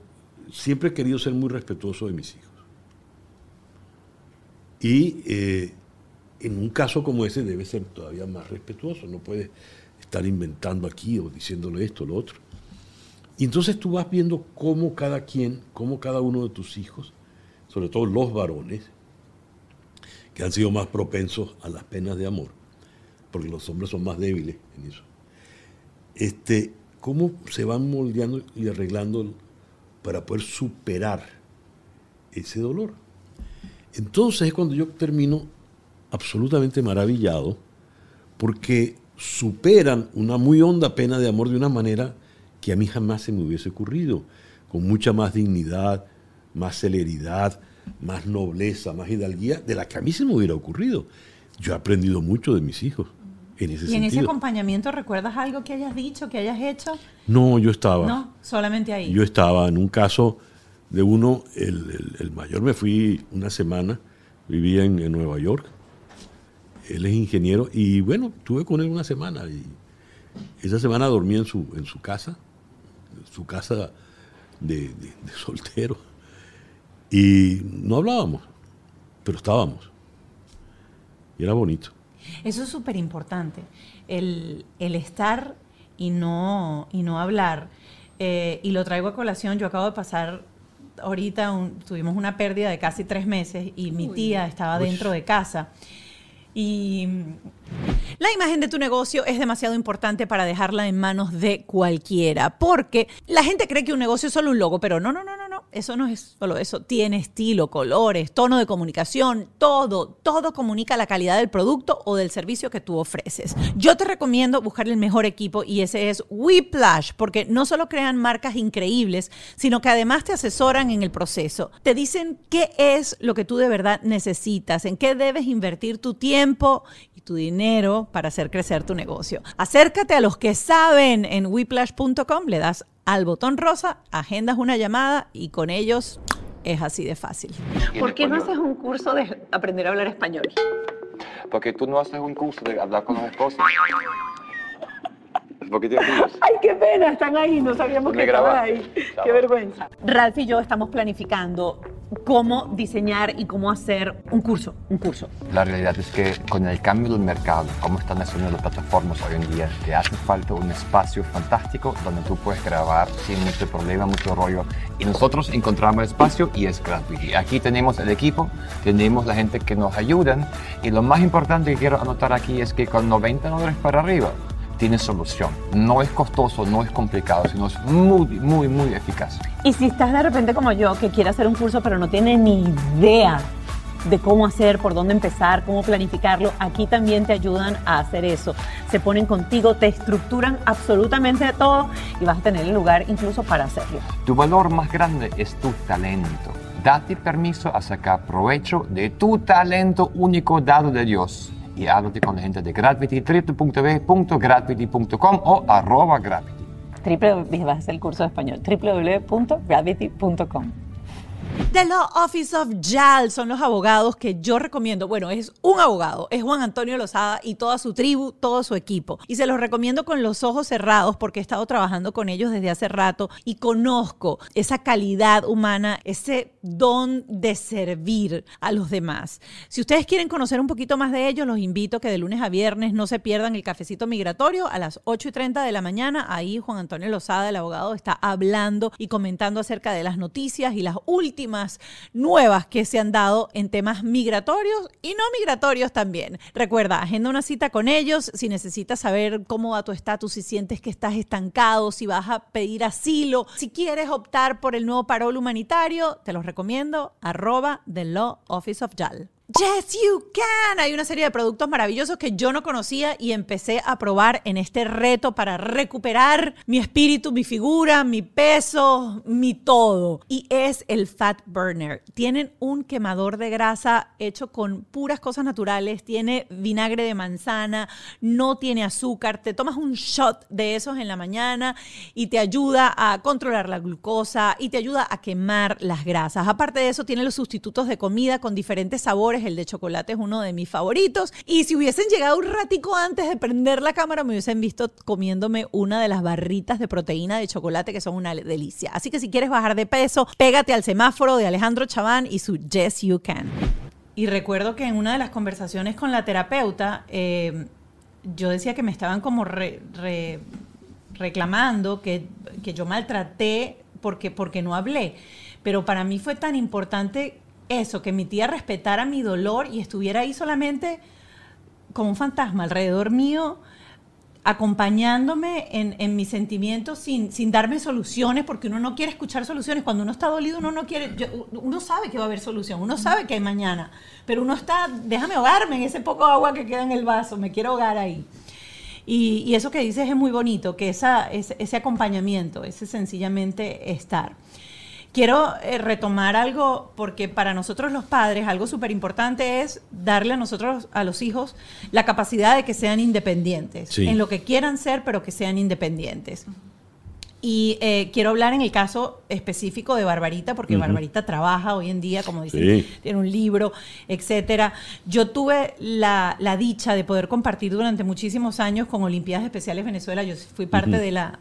siempre he querido ser muy respetuoso de mis hijos. Y eh, en un caso como ese debe ser todavía más respetuoso, no puede estar inventando aquí o diciéndole esto o lo otro. Y entonces tú vas viendo cómo cada quien, cómo cada uno de tus hijos, sobre todo los varones, que han sido más propensos a las penas de amor, porque los hombres son más débiles en eso, este, cómo se van moldeando y arreglando para poder superar ese dolor. Entonces es cuando yo termino absolutamente maravillado porque superan una muy honda pena de amor de una manera que a mí jamás se me hubiese ocurrido, con mucha más dignidad, más celeridad, más nobleza, más hidalguía, de la que a mí se me hubiera ocurrido. Yo he aprendido mucho de mis hijos. En ese ¿Y sentido. en ese acompañamiento recuerdas algo que hayas dicho, que hayas hecho? No, yo estaba. No, solamente ahí. Yo estaba en un caso de uno, el, el, el mayor me fui una semana, vivía en, en Nueva York, él es ingeniero y bueno, estuve con él una semana y esa semana dormí en su, en su casa, su casa de, de, de soltero y no hablábamos, pero estábamos y era bonito. Eso es súper importante, el, el, estar y no, y no hablar. Eh, y lo traigo a colación, yo acabo de pasar ahorita, un, tuvimos una pérdida de casi tres meses y mi tía estaba Uy. dentro de casa. Y la imagen de tu negocio es demasiado importante para dejarla en manos de cualquiera, porque la gente cree que un negocio es solo un logo, pero no, no, no, no, eso no es solo eso, tiene estilo, colores, tono de comunicación, todo, todo comunica la calidad del producto o del servicio que tú ofreces. Yo te recomiendo buscar el mejor equipo y ese es Whiplash, porque no solo crean marcas increíbles, sino que además te asesoran en el proceso. Te dicen qué es lo que tú de verdad necesitas, en qué debes invertir tu tiempo y tu dinero para hacer crecer tu negocio. Acércate a los que saben en whiplash.com, le das al botón rosa, agendas una llamada y con ellos es así de fácil. ¿Por qué no haces un curso de aprender a hablar español? Porque tú no haces un curso de hablar con los esposos. Ay, qué pena, están ahí, no sabíamos Me que estaban ahí. Chao. Qué vergüenza. Ralph y yo estamos planificando cómo diseñar y cómo hacer un curso, un curso. La realidad es que con el cambio del mercado, como están haciendo las plataformas hoy en día, te hace falta un espacio fantástico donde tú puedes grabar sin mucho problema, mucho rollo. Y nosotros encontramos el espacio y es gratuito. Y aquí tenemos el equipo, tenemos la gente que nos ayudan. Y lo más importante que quiero anotar aquí es que con 90 dólares para arriba, tiene solución. No es costoso, no es complicado, sino es muy, muy, muy eficaz. Y si estás de repente como yo, que quiere hacer un curso pero no tiene ni idea de cómo hacer, por dónde empezar, cómo planificarlo, aquí también te ayudan a hacer eso. Se ponen contigo, te estructuran absolutamente todo y vas a tener el lugar incluso para hacerlo. Tu valor más grande es tu talento. Date permiso a sacar provecho de tu talento único dado de Dios y háblate con la gente de Gravity, www.gravity.com o arroba Gravity. Triple, vas a hacer el curso de español, www.gravity.com. The Law Office of JAL son los abogados que yo recomiendo. Bueno, es un abogado, es Juan Antonio Lozada y toda su tribu, todo su equipo. Y se los recomiendo con los ojos cerrados porque he estado trabajando con ellos desde hace rato y conozco esa calidad humana, ese don de servir a los demás. Si ustedes quieren conocer un poquito más de ellos, los invito a que de lunes a viernes no se pierdan el cafecito migratorio a las 8 y 30 de la mañana. Ahí Juan Antonio Lozada, el abogado, está hablando y comentando acerca de las noticias y las últimas nuevas que se han dado en temas migratorios y no migratorios también. Recuerda, agenda una cita con ellos si necesitas saber cómo va tu estatus, si sientes que estás estancado, si vas a pedir asilo, si quieres optar por el nuevo parol humanitario, te los recomiendo, arroba The Law Office of. Yes, you can. Hay una serie de productos maravillosos que yo no conocía y empecé a probar en este reto para recuperar mi espíritu, mi figura, mi peso, mi todo. Y es el Fat Burner. Tienen un quemador de grasa hecho con puras cosas naturales. Tiene vinagre de manzana, no tiene azúcar. Te tomas un shot de esos en la mañana y te ayuda a controlar la glucosa y te ayuda a quemar las grasas. Aparte de eso, tiene los sustitutos de comida con diferentes sabores el de chocolate es uno de mis favoritos. Y si hubiesen llegado un ratico antes de prender la cámara, me hubiesen visto comiéndome una de las barritas de proteína de chocolate que son una delicia. Así que si quieres bajar de peso, pégate al semáforo de Alejandro Chaván y su Yes You Can. Y recuerdo que en una de las conversaciones con la terapeuta, eh, yo decía que me estaban como reclamando que, que yo maltraté porque, porque no hablé. Pero para mí fue tan importante eso, que mi tía respetara mi dolor y estuviera ahí solamente como un fantasma alrededor mío, acompañándome en, mis sentimientos sin, sin, darme soluciones, porque uno no quiere escuchar soluciones. Cuando uno está dolido, uno no quiere, uno sabe que va a haber solución, uno sabe que hay mañana, pero uno está, déjame ahogarme en ese poco agua que queda en el vaso, me quiero ahogar ahí. Y, eso que dices es muy bonito, que esa, ese acompañamiento, ese sencillamente estar. Quiero eh, retomar algo porque para nosotros los padres algo súper importante es darle a nosotros, a los hijos, la capacidad de que sean independientes, en lo que quieran ser, pero que sean independientes. Y eh, quiero hablar en el caso específico de Barbarita, porque Barbarita trabaja hoy en día, como dicen, tiene un libro, etcétera. Yo tuve la, dicha de poder compartir durante muchísimos años con Olimpiadas Especiales Venezuela. Yo fui parte de la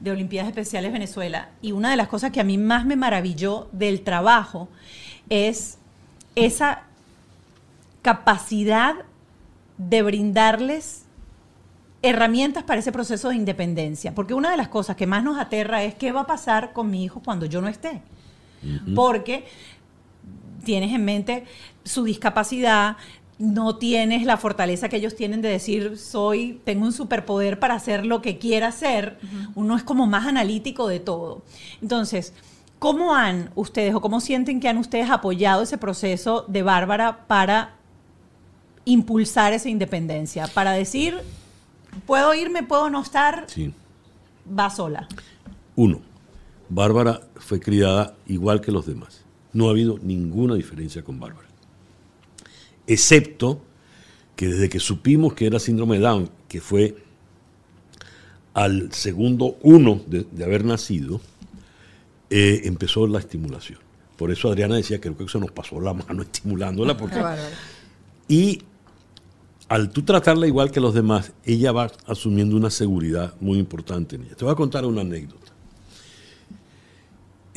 de Olimpiadas Especiales Venezuela. Y una de las cosas que a mí más me maravilló del trabajo es esa capacidad de brindarles herramientas para ese proceso de independencia. Porque una de las cosas que más nos aterra es qué va a pasar con mi hijo cuando yo no esté. Porque tienes en mente su discapacidad, no tienes la fortaleza que ellos tienen de decir, soy, tengo un superpoder para hacer lo que quiera hacer. Uno es como más analítico de todo. Entonces, ¿cómo han ustedes o cómo sienten que han ustedes apoyado ese proceso de Bárbara para impulsar esa independencia? Para decir, puedo irme, puedo no estar, sí. va sola. Uno, Bárbara fue criada igual que los demás. No ha habido ninguna diferencia con Bárbara excepto que desde que supimos que era síndrome de Down, que fue al segundo uno de, haber nacido, eh, empezó la estimulación. Por eso Adriana decía que creo que se nos pasó la mano estimulándola. Porque, y al tú tratarla igual que los demás, ella va asumiendo una seguridad muy importante en ella. Te voy a contar una anécdota.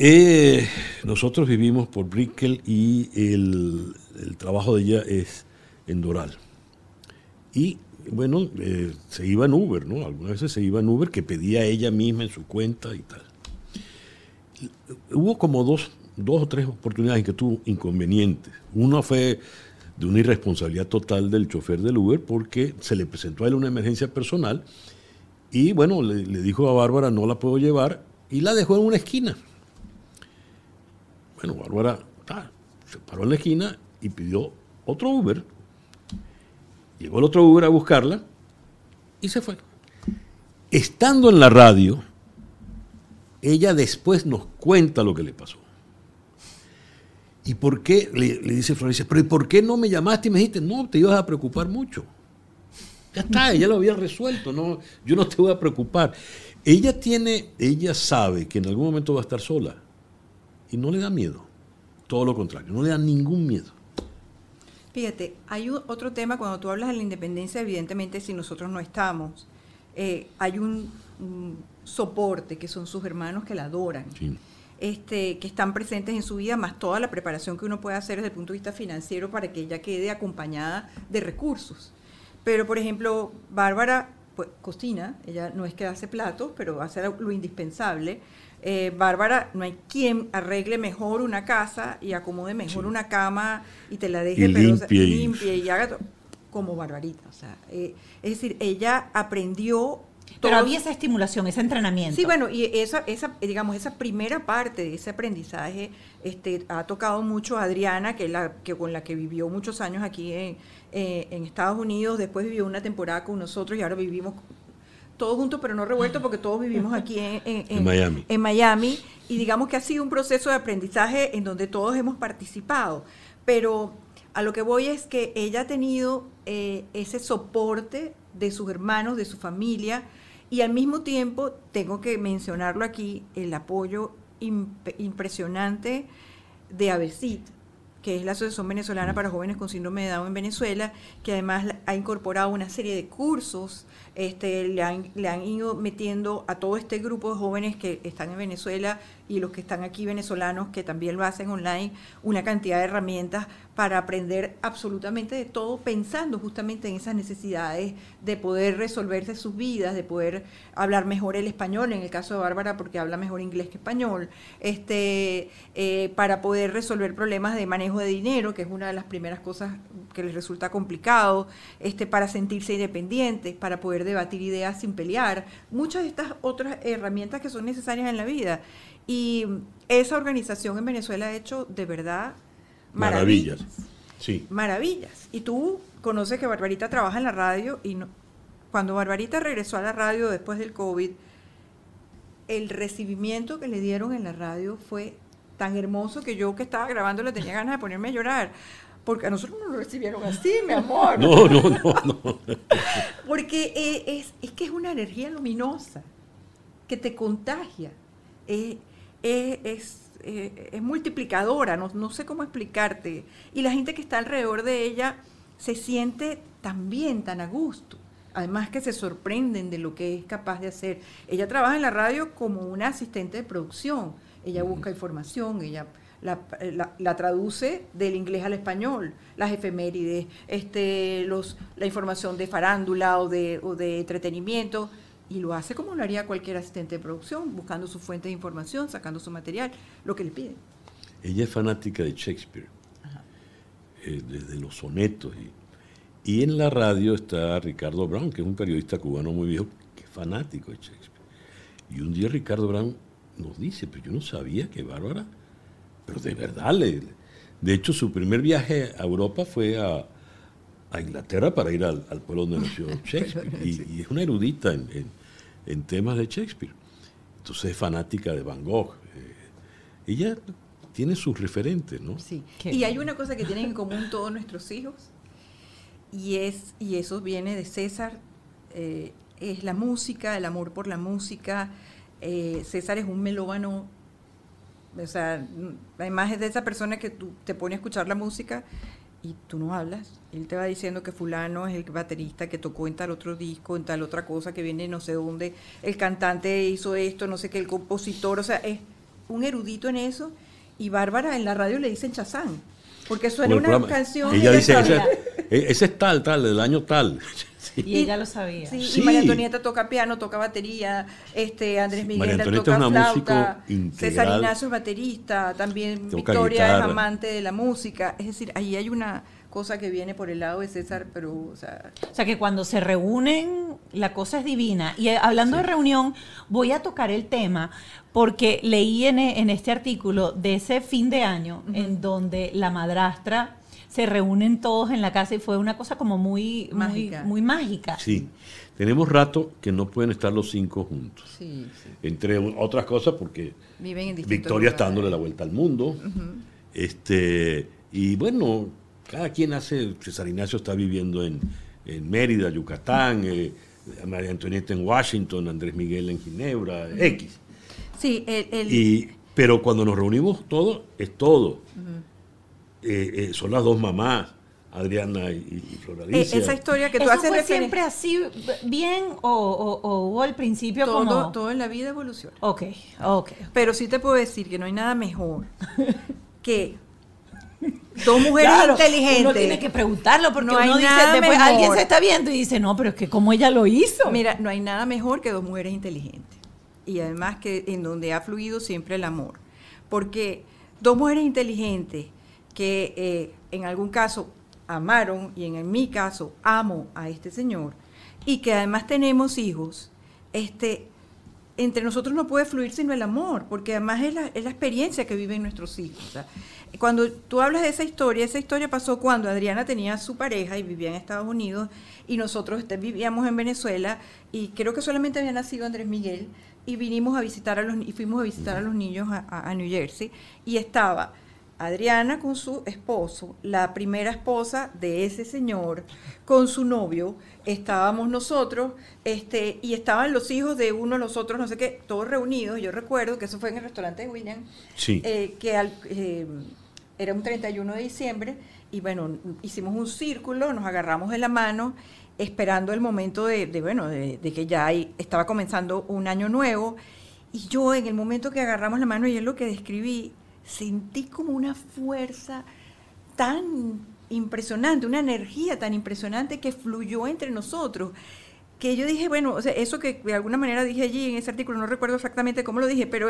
Eh, nosotros vivimos por Brickell y el, trabajo de ella es en Doral. Y bueno, eh, se iba en Uber, ¿no? Algunas veces se iba en Uber que pedía ella misma en su cuenta y tal. Hubo como dos, dos o tres oportunidades en que tuvo inconvenientes. Una fue de una irresponsabilidad total del chofer del Uber porque se le presentó a él una emergencia personal y bueno, le, le dijo a Bárbara no la puedo llevar y la dejó en una esquina. Bueno, Bárbara se paró en la esquina y pidió otro Uber. Llegó el otro Uber a buscarla y se fue. Estando en la radio, ella después nos cuenta lo que le pasó. ¿Y por qué? Le, le dice Florencia, pero ¿y por qué no me llamaste y me dijiste, no, te ibas a preocupar mucho? Ya está, ella lo había resuelto, no, yo no te voy a preocupar. Ella tiene, ella sabe que en algún momento va a estar sola y no le da miedo. Todo lo contrario, no le da ningún miedo. Fíjate, hay un- otro tema cuando tú hablas de la independencia, evidentemente si nosotros no estamos, eh, hay un, un soporte que son sus hermanos que la adoran. Sí. este, que están presentes en su vida, más toda la preparación que uno puede hacer desde el punto de vista financiero para que ella quede acompañada de recursos. Pero, por ejemplo, Bárbara pues, cocina, ella no es que hace platos, pero hace lo, lo indispensable. Eh, Bárbara, no hay quien arregle mejor una casa y acomode mejor Sí. una cama y te la deje Y pero, o sea, limpie y- limpie y haga como Barbarita. O sea, eh, es decir, ella aprendió Pero todo- había esa estimulación, ese entrenamiento. Sí, bueno, y esa, esa, digamos, esa primera parte de ese aprendizaje este, ha tocado mucho a Adriana, que, la, que con la que vivió muchos años aquí en, eh, en Estados Unidos, después vivió una temporada con nosotros y ahora vivimos todos juntos, pero no revueltos porque todos vivimos aquí en, en- En Miami. en Miami. Y digamos que ha sido un proceso de aprendizaje en donde todos hemos participado. Pero a lo que voy es que ella ha tenido eh, ese soporte de sus hermanos, de su familia, y al mismo tiempo, tengo que mencionarlo aquí, el apoyo imp- impresionante de ABESIT, que es la Asociación Venezolana para Jóvenes con Síndrome de Down en Venezuela, que además ha incorporado una serie de cursos, este, le, han, le han ido metiendo a todo este grupo de jóvenes que están en Venezuela y los que están aquí venezolanos, que también lo hacen online, una cantidad de herramientas para aprender absolutamente de todo, pensando justamente en esas necesidades de poder resolverse sus vidas, de poder hablar mejor el español, en el caso de Bárbara, porque habla mejor inglés que español, este, eh, para poder resolver problemas de manejo de dinero, que es una de las primeras cosas que les resulta complicado, este, para sentirse independientes, para poder debatir ideas sin pelear, muchas de estas otras herramientas que son necesarias en la vida. Y esa organización en Venezuela ha hecho de verdad Maravillas. maravillas Sí. maravillas. Y tú conoces que Barbarita trabaja en la radio y no- cuando Barbarita regresó a la radio después del COVID, el recibimiento que le dieron en la radio fue tan hermoso que yo que estaba grabando le tenía ganas de ponerme a llorar. Porque a nosotros no nos recibieron así, mi amor. No, no, no, no. Porque eh, es, es que es una energía luminosa que te contagia. Eh, eh, es, eh, es multiplicadora, no, no sé cómo explicarte. Y la gente que está alrededor de ella se siente tan bien, tan a gusto. Además que se sorprenden de lo que es capaz de hacer. Ella trabaja en la radio como una asistente de producción. Ella busca información, ella la, la- la traduce del inglés al español, las efemérides, este, los, la información de farándula o de, o de entretenimiento, y lo hace como lo haría cualquier asistente de producción, buscando su fuente de información, sacando su material, lo que le piden. Ella es fanática de Shakespeare, eh, desde los sonetos. Y, y en la radio está Ricardo Brown, que es un periodista cubano muy viejo, que es fanático de Shakespeare. Y un día Ricardo Brown nos dice, pero yo no sabía que Bárbara, pero de verdad, le, de hecho su primer viaje a Europa fue a, a Inglaterra para ir al, al pueblo donde nació Shakespeare. Y, y es una erudita en, en- en temas de Shakespeare. Entonces es fanática de Van Gogh. eh, ella tiene sus referentes, ¿no? Sí. Qué Y hay una cosa que tienen en común todos nuestros hijos, y, es, y eso viene de César, eh, es la música, el amor por la música. Eh, César es un melómano, o sea, n- además es de esa persona que tú te pone a escuchar la música y tú no hablas. Él te va diciendo que fulano es el baterista que tocó en tal otro disco, en tal otra cosa que viene no sé dónde, el cantante hizo esto, no sé qué, el compositor, o sea, es un erudito en eso y Bárbara en la radio le dicen Chazán. Porque suena una programa. canción. Ella dice, ese, sabía. e- ese es tal, tal, del año tal. Sí. Y ella lo sabía. Sí, Sí. y María Antonieta toca piano, toca batería, este Andrés Miguel toca es una flauta. César Ignacio es baterista, también Toca Victoria es amante de la música, es decir, ahí hay una cosa que viene por el lado de César, pero o sea, O sea que cuando se reúnen, la cosa es divina. Y eh, hablando de reunión, voy a tocar el tema porque leí en, en este artículo de ese fin de año en donde la madrastra se reúnen todos en la casa y fue una cosa como muy Mágica. muy, muy mágica. Sí. Tenemos rato que no pueden estar los cinco juntos. sí, sí, Entre otras cosas porque viven en distintos Victoria está dándole la vuelta al mundo. este Y bueno, cada quien hace, César Ignacio está viviendo en, en Mérida, Yucatán, eh, María Antonieta en Washington, Andrés Miguel en Ginebra, X. Sí, el, el- Y, pero cuando nos reunimos todos, es todo. Eh, son las dos mamás, Adriana y, y eh, esa historia que tú ¿Eso haces fue siempre así bien o, o- o hubo al principio todo, como... todo en la vida evoluciona. Ok, ok. Pero sí te puedo decir que no hay nada mejor que dos mujeres Claro, inteligentes. Uno tiene que preguntarlo porque No hay uno dice, nada después mejor. alguien se está viendo y dice, no, pero es que como ella lo hizo. Mira, no hay nada mejor que dos mujeres inteligentes. Y además que en donde ha fluido siempre el amor. Porque dos mujeres inteligentes que eh, en algún caso amaron y en, mi caso amo a este señor y que además tenemos hijos, este, entre nosotros no puede fluir sino el amor, porque además es la, la experiencia que viven nuestros hijos. o cuando tú hablas de esa historia, esa historia pasó cuando Adriana tenía su pareja y vivía en Estados Unidos y nosotros este, vivíamos en Venezuela y creo que solamente había nacido Andrés Miguel y vinimos a visitar a los y fuimos a visitar a los niños a New Jersey y estaba Adriana con su esposo, la primera esposa de ese señor, con su novio, estábamos nosotros, este, y estaban los hijos de uno, los otros, no sé qué, todos reunidos. Yo recuerdo que eso fue en el restaurante de William, Sí. eh, que al- eh, era un 31 de diciembre, y bueno, hicimos un círculo, nos agarramos de la mano, esperando el momento de, de, bueno, de, de que ya ahí estaba comenzando un año nuevo, y yo en el momento que agarramos la mano, y es lo que describí, sentí como una fuerza tan impresionante, una energía tan impresionante que fluyó entre nosotros, que yo dije, bueno, o sea, eso que de alguna manera dije allí en ese artículo, no recuerdo exactamente cómo lo dije, pero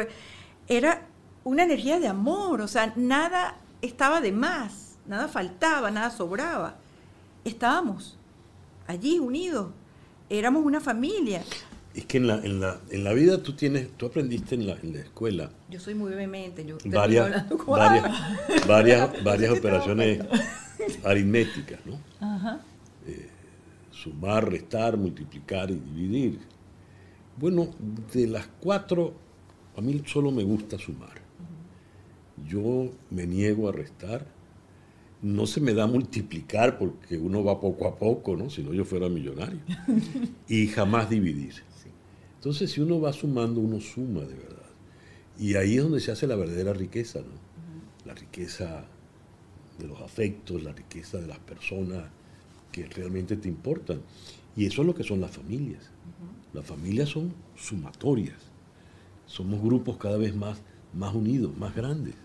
era una energía de amor, o sea, nada estaba de más, nada faltaba, nada sobraba. Estábamos allí unidos, éramos una familia. Es que en la, en la, en la vida tú tienes, tú aprendiste en la, en la escuela Yo soy muy vehemente, yo varias, hablando con- varias, varias, varias operaciones aritméticas, ¿no? Eh, sumar, restar, multiplicar y dividir. Bueno, de las cuatro, a mí solo me gusta sumar. Yo me niego a restar. No se me da multiplicar porque uno va poco a poco, ¿no? Si no yo fuera millonario. Y jamás dividir. Entonces, si uno va sumando, uno suma de verdad. Y ahí es donde se hace la verdadera riqueza, ¿no? La riqueza de los afectos, la riqueza de las personas que realmente te importan. Y eso es lo que son las familias. Las familias son sumatorias. Somos grupos cada vez más, más unidos, más grandes.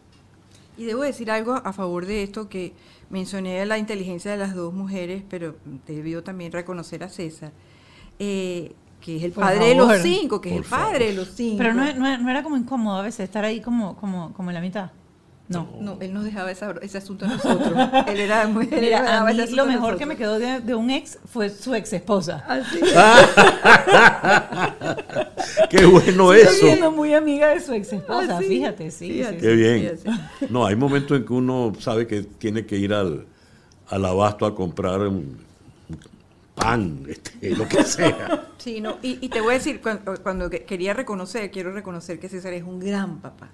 Y debo decir algo a favor de esto que mencioné la inteligencia de las dos mujeres, pero debió también reconocer a César, eh, que es el Por padre de los cinco, que es el padre de los cinco. Pero no, no- no era como incómodo a veces estar ahí como, como, como en la mitad. No. No, él nos dejaba esa- ese asunto a nosotros. él era muy él Mira, dejaba a ese mí asunto lo a mejor que me quedó de, de un ex fue su ex esposa. Así. ¡Qué bueno eso! siendo muy amiga de su ex esposa, Ah, sí. fíjate, sí. Fíjate. sí, Qué sí. bien. No, hay momentos en que uno sabe que tiene que ir al, al abasto a comprar un pan, este, lo que sea. Sí, no, y, te voy a decir, cuando, cuando que- quería reconocer, quiero reconocer que César es un gran papá.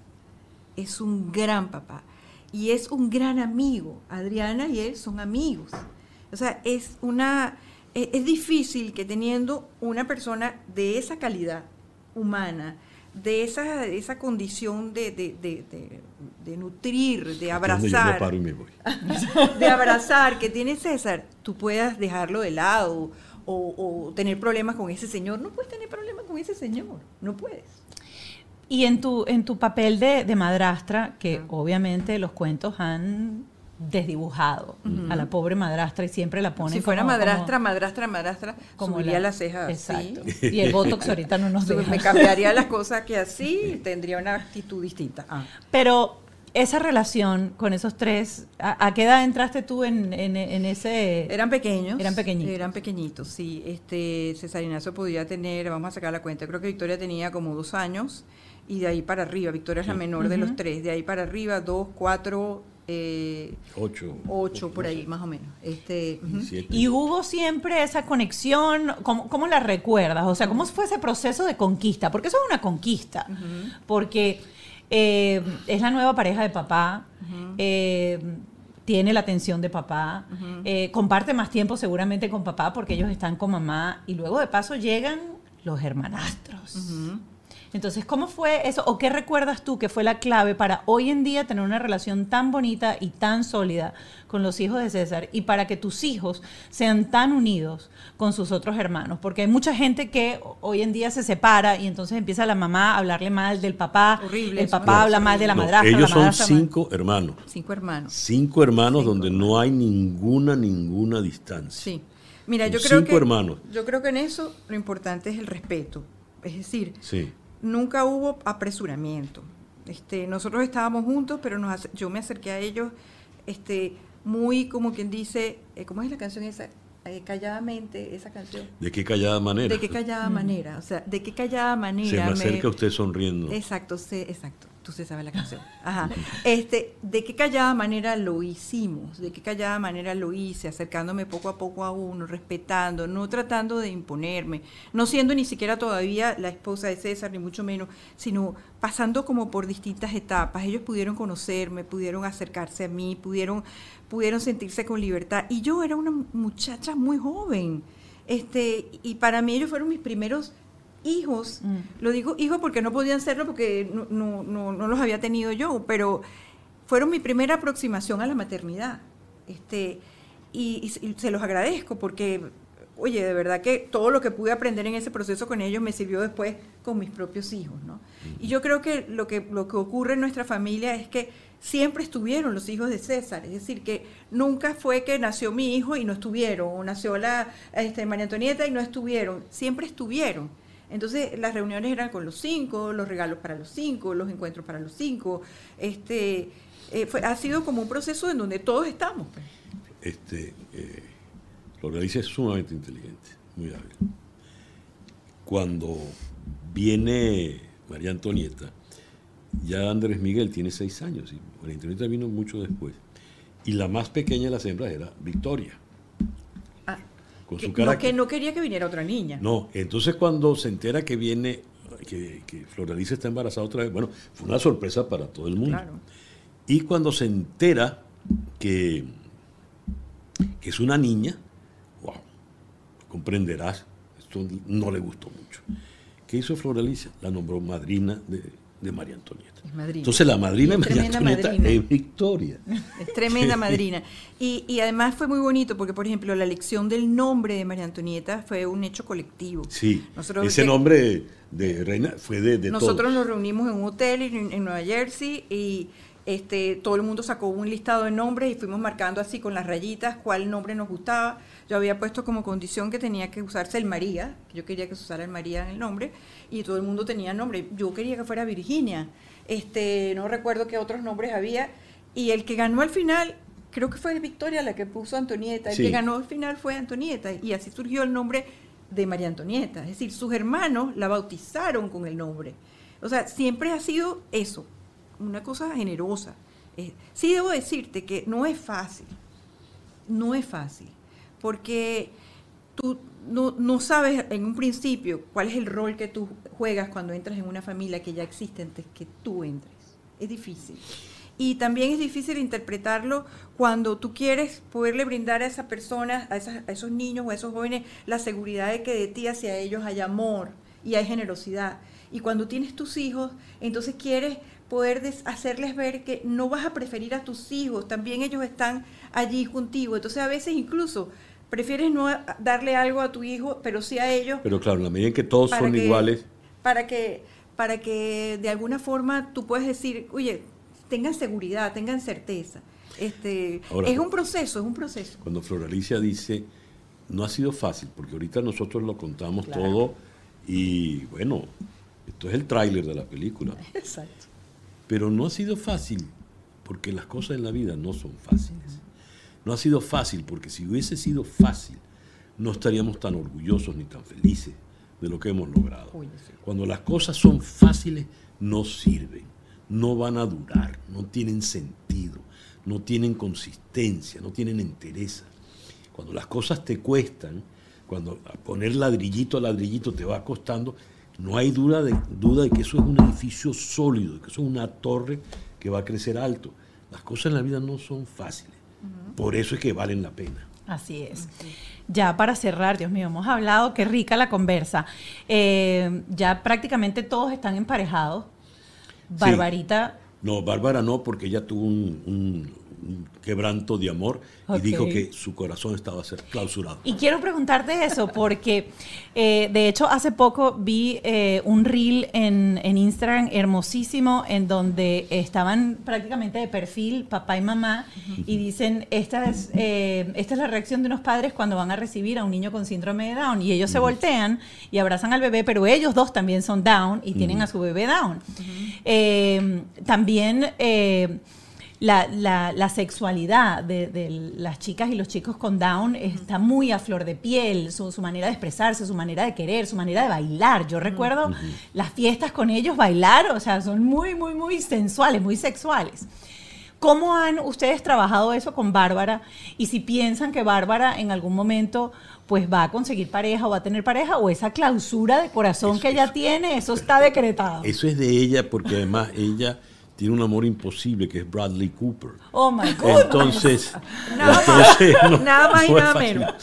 Es un gran papá. Y es un gran amigo. Adriana y él son amigos. O sea, es una. e- Es difícil que teniendo una persona de esa calidad humana, de esa, de esa condición de, de, de- de- de nutrir, de Donde yo me abrazar, paro y me voy. de abrazar que tiene César, tú puedas dejarlo de lado o, o tener problemas con ese señor. No puedes tener problemas con ese señor, no puedes. Y en tu, en tu papel de, de madrastra, que obviamente los cuentos han desdibujado a la pobre madrastra y siempre la ponen Si fuera como- madrastra, como- madrastra, madrastra, como subiría la- las cejas Exacto. así. Y el botox ahorita no nos deja. Me cambiaría las cosas que así tendría una actitud distinta. Ah. Pero esa relación con esos tres, ¿a, a qué edad entraste tú en, en- en ese...? Eran pequeños. Eran pequeñitos. Eran pequeñitos, sí. Este, César Ignacio podía tener, vamos a sacar la cuenta, creo que Victoria tenía como dos años y de ahí para arriba. Victoria es la menor de los tres. De ahí para arriba, dos, cuatro, eh, Ocho. ocho, por ahí más o menos. Este. Y hubo siempre esa conexión, ¿cómo, cómo la recuerdas? O sea, ¿cómo fue ese proceso de conquista? Porque eso es una conquista, porque eh, es la nueva pareja de papá, eh, tiene la atención de papá, eh, comparte más tiempo seguramente con papá porque ellos están con mamá y luego de paso llegan los hermanastros. Entonces, ¿cómo fue eso? ¿O qué recuerdas tú que fue la clave para hoy en día tener una relación tan bonita y tan sólida con los hijos de César y para que tus hijos sean tan unidos con sus otros hermanos? Porque hay mucha gente que hoy en día se separa y entonces empieza la mamá a hablarle mal del papá, Horrible el papá No, habla mal de la No, madrastra. ellos la son madrastra mal- cinco hermanos. Cinco hermanos. Cinco hermanos donde no hay ninguna, ninguna distancia. Sí. Mira, yo creo cinco que hermanos. yo creo que en eso lo importante es el respeto. Es decir, Sí. Nunca hubo apresuramiento. Este, nosotros estábamos juntos, pero nos yo me acerqué a ellos este, muy, como quien dice, eh, ¿cómo es la canción esa? Eh, calladamente, esa canción. ¿De qué callada manera? ¿De qué callada manera? O sea, ¿de qué callada manera? Se me me- acerca usted sonriendo. Exacto, sí, exacto. Tú se sabes la canción. Ajá. Este, ¿de qué callada manera lo hicimos? ¿De qué callada manera lo hice? Acercándome poco a poco a uno, respetando, no tratando de imponerme, no siendo ni siquiera todavía la esposa de César, ni mucho menos, sino pasando como por distintas etapas. Ellos pudieron conocerme, pudieron acercarse a mí, pudieron, pudieron sentirse con libertad. Y yo era una muchacha muy joven. Este, y para mí ellos fueron mis primeros hijos. Lo digo hijos porque no podían serlo porque no, no, no, no los había tenido yo, pero fueron mi primera aproximación a la maternidad. Este, y, y- y se los agradezco porque, oye, de verdad que todo lo que pude aprender en ese proceso con ellos me sirvió después con mis propios hijos, ¿no? Y yo creo que lo que, lo que ocurre en nuestra familia es que siempre estuvieron los hijos de César, es decir, que nunca fue que nació mi hijo y no estuvieron, o nació la este, María Antonieta y no estuvieron, siempre estuvieron. Entonces las reuniones eran con los cinco, los regalos para los cinco, los encuentros para los cinco. Este, eh, fue, ha sido como un proceso en donde todos estamos. pues. Este, eh, Floralicia es sumamente inteligente, muy hábil. Cuando viene María Antonieta, ya Andrés Miguel tiene seis años y María Antonieta vino mucho después. Y la más pequeña de las hembras era Victoria. Con que, su no, carácter. que no quería que viniera otra niña. No, entonces cuando se entera que viene, que, que Floralicia está embarazada otra vez, bueno, fue una sorpresa para todo el mundo. Claro. Y cuando se entera que, que es una niña, wow, comprenderás, esto no le gustó mucho. ¿Qué hizo Floralicia? La nombró madrina de, de María Antonieta. Entonces la madrina de María Antonieta madrina. es Victoria. Es tremenda madrina. Y, y además fue muy bonito porque, por ejemplo, la elección del nombre de María Antonieta fue un hecho colectivo. Sí, Nosotros ese que- nombre de reina fue de, de Nosotros todos. nos reunimos en un hotel en, en Nueva Jersey y este, todo el mundo sacó un listado de nombres y fuimos marcando así con las rayitas cuál nombre nos gustaba. Yo había puesto como condición que tenía que usarse el María, que yo quería que se usara el María en el nombre, y todo el mundo tenía nombre. Yo quería que fuera Virginia. Este, no recuerdo qué otros nombres había. Y el que ganó al final, creo que fue Victoria la que puso Antonieta. El Sí. que ganó al final fue Antonieta. Y así surgió el nombre de María Antonieta. Es decir, sus hermanos la bautizaron con el nombre. O sea, siempre ha sido eso, una cosa generosa. Eh, sí debo decirte que no es fácil, no es fácil, porque tú no, no sabes en un principio cuál es el rol que tú juegas cuando entras en una familia que ya existe antes que tú entres. Es difícil. Y también es difícil interpretarlo cuando tú quieres poderle brindar a esa persona, a, esas- a esos niños o a esos jóvenes, la seguridad de que de ti hacia ellos hay amor y hay generosidad. Y cuando tienes tus hijos, entonces quieres poder hacerles ver que no vas a preferir a tus hijos, también ellos están allí contigo. Entonces a veces incluso prefieres no darle algo a tu hijo, pero sí a ellos Pero claro, en la medida en que todos son que- iguales, para que para que de alguna forma tú puedas decir, oye, tengan seguridad, tengan certeza. Este, Ahora- es un proceso, es un proceso. Cuando Floralicia dice, no ha sido fácil, porque ahorita nosotros lo contamos todo y bueno, esto es el tráiler de la película. Exacto. Pero no ha sido fácil, porque las cosas en la vida no son fáciles. No ha sido fácil, porque si hubiese sido fácil, no estaríamos tan orgullosos ni tan felices de lo que hemos logrado. Cuando las cosas son fáciles, no sirven, no van a durar, no tienen sentido, no tienen consistencia, no tienen entereza. Cuando las cosas te cuestan, cuando poner ladrillito a ladrillito te va costando, no hay duda de, duda de que eso es un edificio sólido, de que eso es una torre que va a crecer alto. Las cosas en la vida no son fáciles. Por eso es que valen la pena. Así es. Ya para cerrar, Dios mío, hemos hablado, qué rica la conversa. Eh, ya prácticamente todos están emparejados. Barbarita, No, Bárbara no, porque ella tuvo un, un- un quebranto de amor y dijo que su corazón estaba a ser clausurado. Y quiero preguntarte eso porque, eh, de hecho, hace poco vi eh, un reel en, en Instagram hermosísimo en donde estaban prácticamente de perfil papá y mamá y dicen, esta es, eh, esta es la reacción de unos padres cuando van a recibir a un niño con síndrome de Down. Y ellos se voltean y abrazan al bebé, pero ellos dos también son Down y tienen a su bebé Down. Eh, también... la, la- la sexualidad de, de las chicas y los chicos con Down está muy a flor de piel, su, su manera de expresarse, su manera de querer, su manera de bailar. Yo recuerdo las fiestas con ellos bailar, o sea, son muy, muy, muy sensuales, muy sexuales. ¿Cómo han ustedes trabajado eso con Bárbara? Y si piensan que Bárbara en algún momento pues va a conseguir pareja o va a tener pareja o esa clausura de corazón que ella tiene, eso está decretado. Eso es de ella porque además ella tiene un amor imposible que es Bradley Cooper. Oh my God. Entonces, Nada más- entonces, no- nada más y nada fácil. menos.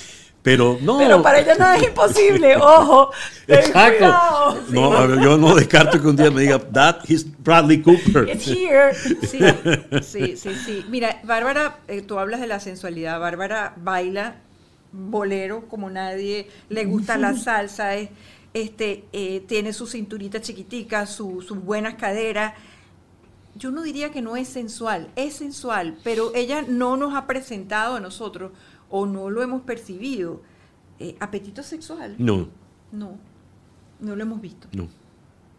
Pero no. Pero para ella nada es imposible, ojo. Exacto. cuidado. No, yo no descarto que un día me diga, that is Bradley Cooper. It's here. Sí, sí, sí, sí. Mira, Bárbara, eh, tú hablas de la sensualidad. Bárbara baila bolero como nadie, le gusta la salsa, es, este, eh, tiene su cinturita chiquitica, su- sus buenas caderas. Yo no diría que no es sensual, es sensual, pero ella no nos ha presentado a nosotros o no lo hemos percibido. Eh, apetito sexual, No, no, no lo hemos visto. no.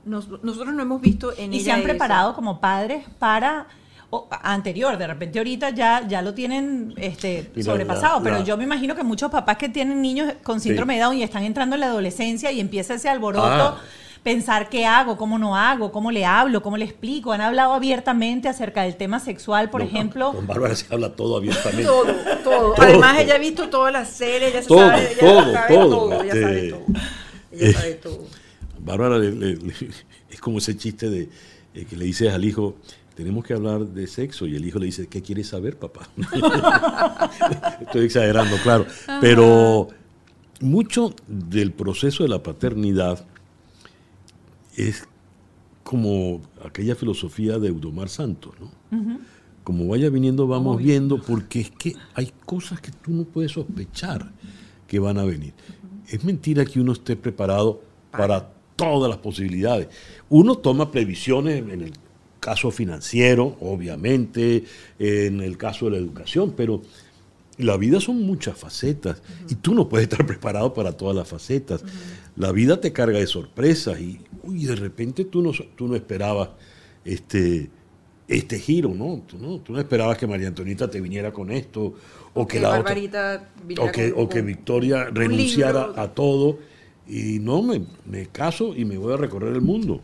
Nos- nosotros no hemos visto en Y ella se han eso. preparado como padres para o, anterior, de repente ahorita ya, ya lo tienen este, sobrepasado, la- pero la- yo me imagino que muchos papás que tienen niños con síndrome de Down y están entrando en la adolescencia y empieza ese alboroto, Ah. Pensar qué hago, cómo no hago, cómo le hablo, cómo le explico. Han hablado abiertamente acerca del tema sexual, por No, ejemplo. Con Bárbara se habla todo abiertamente. Todo, todo. Todo. Además, ella ha visto todas las series, ella se Todo, sabe, ella todo, sabe todo. todo, ella sabe Eh, todo. Ella sabe todo. Bárbara le- le- le- es como ese chiste de eh, que le dices al hijo, tenemos que hablar de sexo, y el hijo le dice, ¿qué quieres saber, papá? Estoy exagerando, claro. Pero mucho del proceso de la paternidad es como aquella filosofía de Eudomar Santos, ¿no? Como vaya viniendo, vamos viendo, porque es que hay cosas que tú no puedes sospechar que van a venir. Es mentira que uno esté preparado para todas las posibilidades. Uno toma previsiones en el caso financiero, obviamente, en el caso de la educación, pero la vida son muchas facetas y tú no puedes estar preparado para todas las facetas. La vida te carga de sorpresas y uy, de repente tú no, tú no esperabas este, este giro, ¿no? Tú, ¿no? tú no esperabas que María Antonieta te viniera con esto o que, Que la otra, Barbarita o que, con- o que Victoria un renunciara libro. a todo y no, me, me caso y me voy a recorrer el mundo.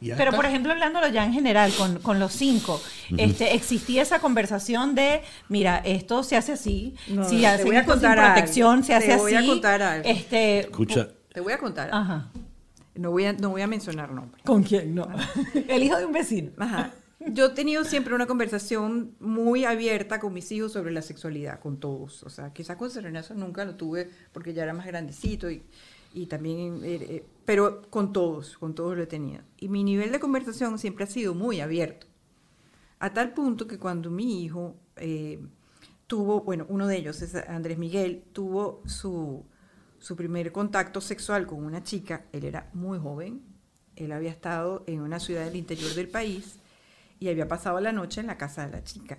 Pero, está. por ejemplo, hablándolo ya en general, con, con los cinco, este, existía esa conversación de, mira, esto se hace así, No, si hace voy a esto sin protección, se te hace así. voy a contar algo. Este, Escucha, Te voy a contar. Ajá. No voy a, no voy a mencionar nombres. ¿Con quién? No. El hijo de un vecino. Ajá. Yo he tenido siempre una conversación muy abierta con mis hijos sobre la sexualidad, con todos. O sea, quizás con Serenazo nunca lo tuve porque ya era más grandecito y, y también, eh, eh, pero con todos, con todos lo he tenido. Y mi nivel de conversación siempre ha sido muy abierto. A tal punto que cuando mi hijo eh, tuvo, bueno, uno de ellos es Andrés Miguel, tuvo su, su primer contacto sexual con una chica, él era muy joven, él había estado en una ciudad del interior del país y había pasado la noche en la casa de la chica.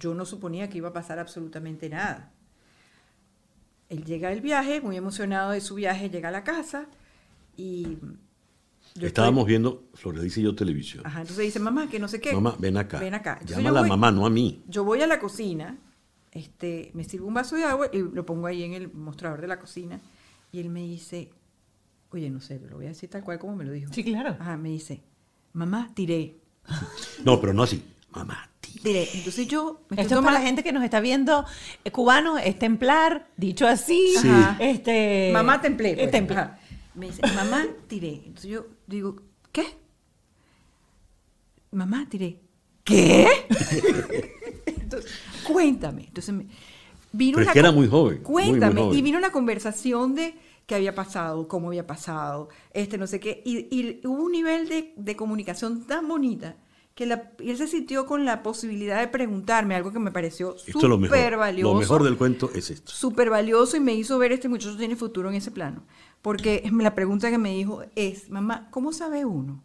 Yo no suponía que iba a pasar absolutamente nada. Él llega del viaje, muy emocionado de su viaje, llega a la casa y... Estábamos estoy- viendo, Florelice y yo, televisión. Ajá, entonces dice, mamá, que no sé qué. Mamá, ven acá. Ven acá. Entonces Llama a la voy- mamá, no a mí. Yo voy a la cocina, este, me sirvo un vaso de agua y lo pongo ahí en el mostrador de la cocina. Y él me dice, oye, no sé, lo voy a decir tal cual como me lo dijo. Sí, claro. Ajá, me dice, mamá, tiré. No, pero no así. Mamá. Tiré. Entonces yo me Esto es para la gente que nos está viendo, eh, cubanos, es templar, dicho así. Sí. Ajá. Este, Mamá templé. es pues. templé. Ajá. Me dice, mamá, tiré. Entonces yo digo, ¿qué? Mamá, tiré. ¿Qué? Entonces, cuéntame. Entonces me, vino Pero es una que era con- muy joven, muy, muy Cuéntame. joven. Y vino una conversación de qué había pasado, cómo había pasado, este no sé qué. Y, y hubo un nivel de, de comunicación tan bonita que la- y él se sintió con la posibilidad de preguntarme algo que me pareció súper valioso Lo mejor del cuento es esto. súper valioso y me hizo ver este muchacho tiene futuro en ese plano. Porque la pregunta que me dijo es, mamá, ¿cómo sabe uno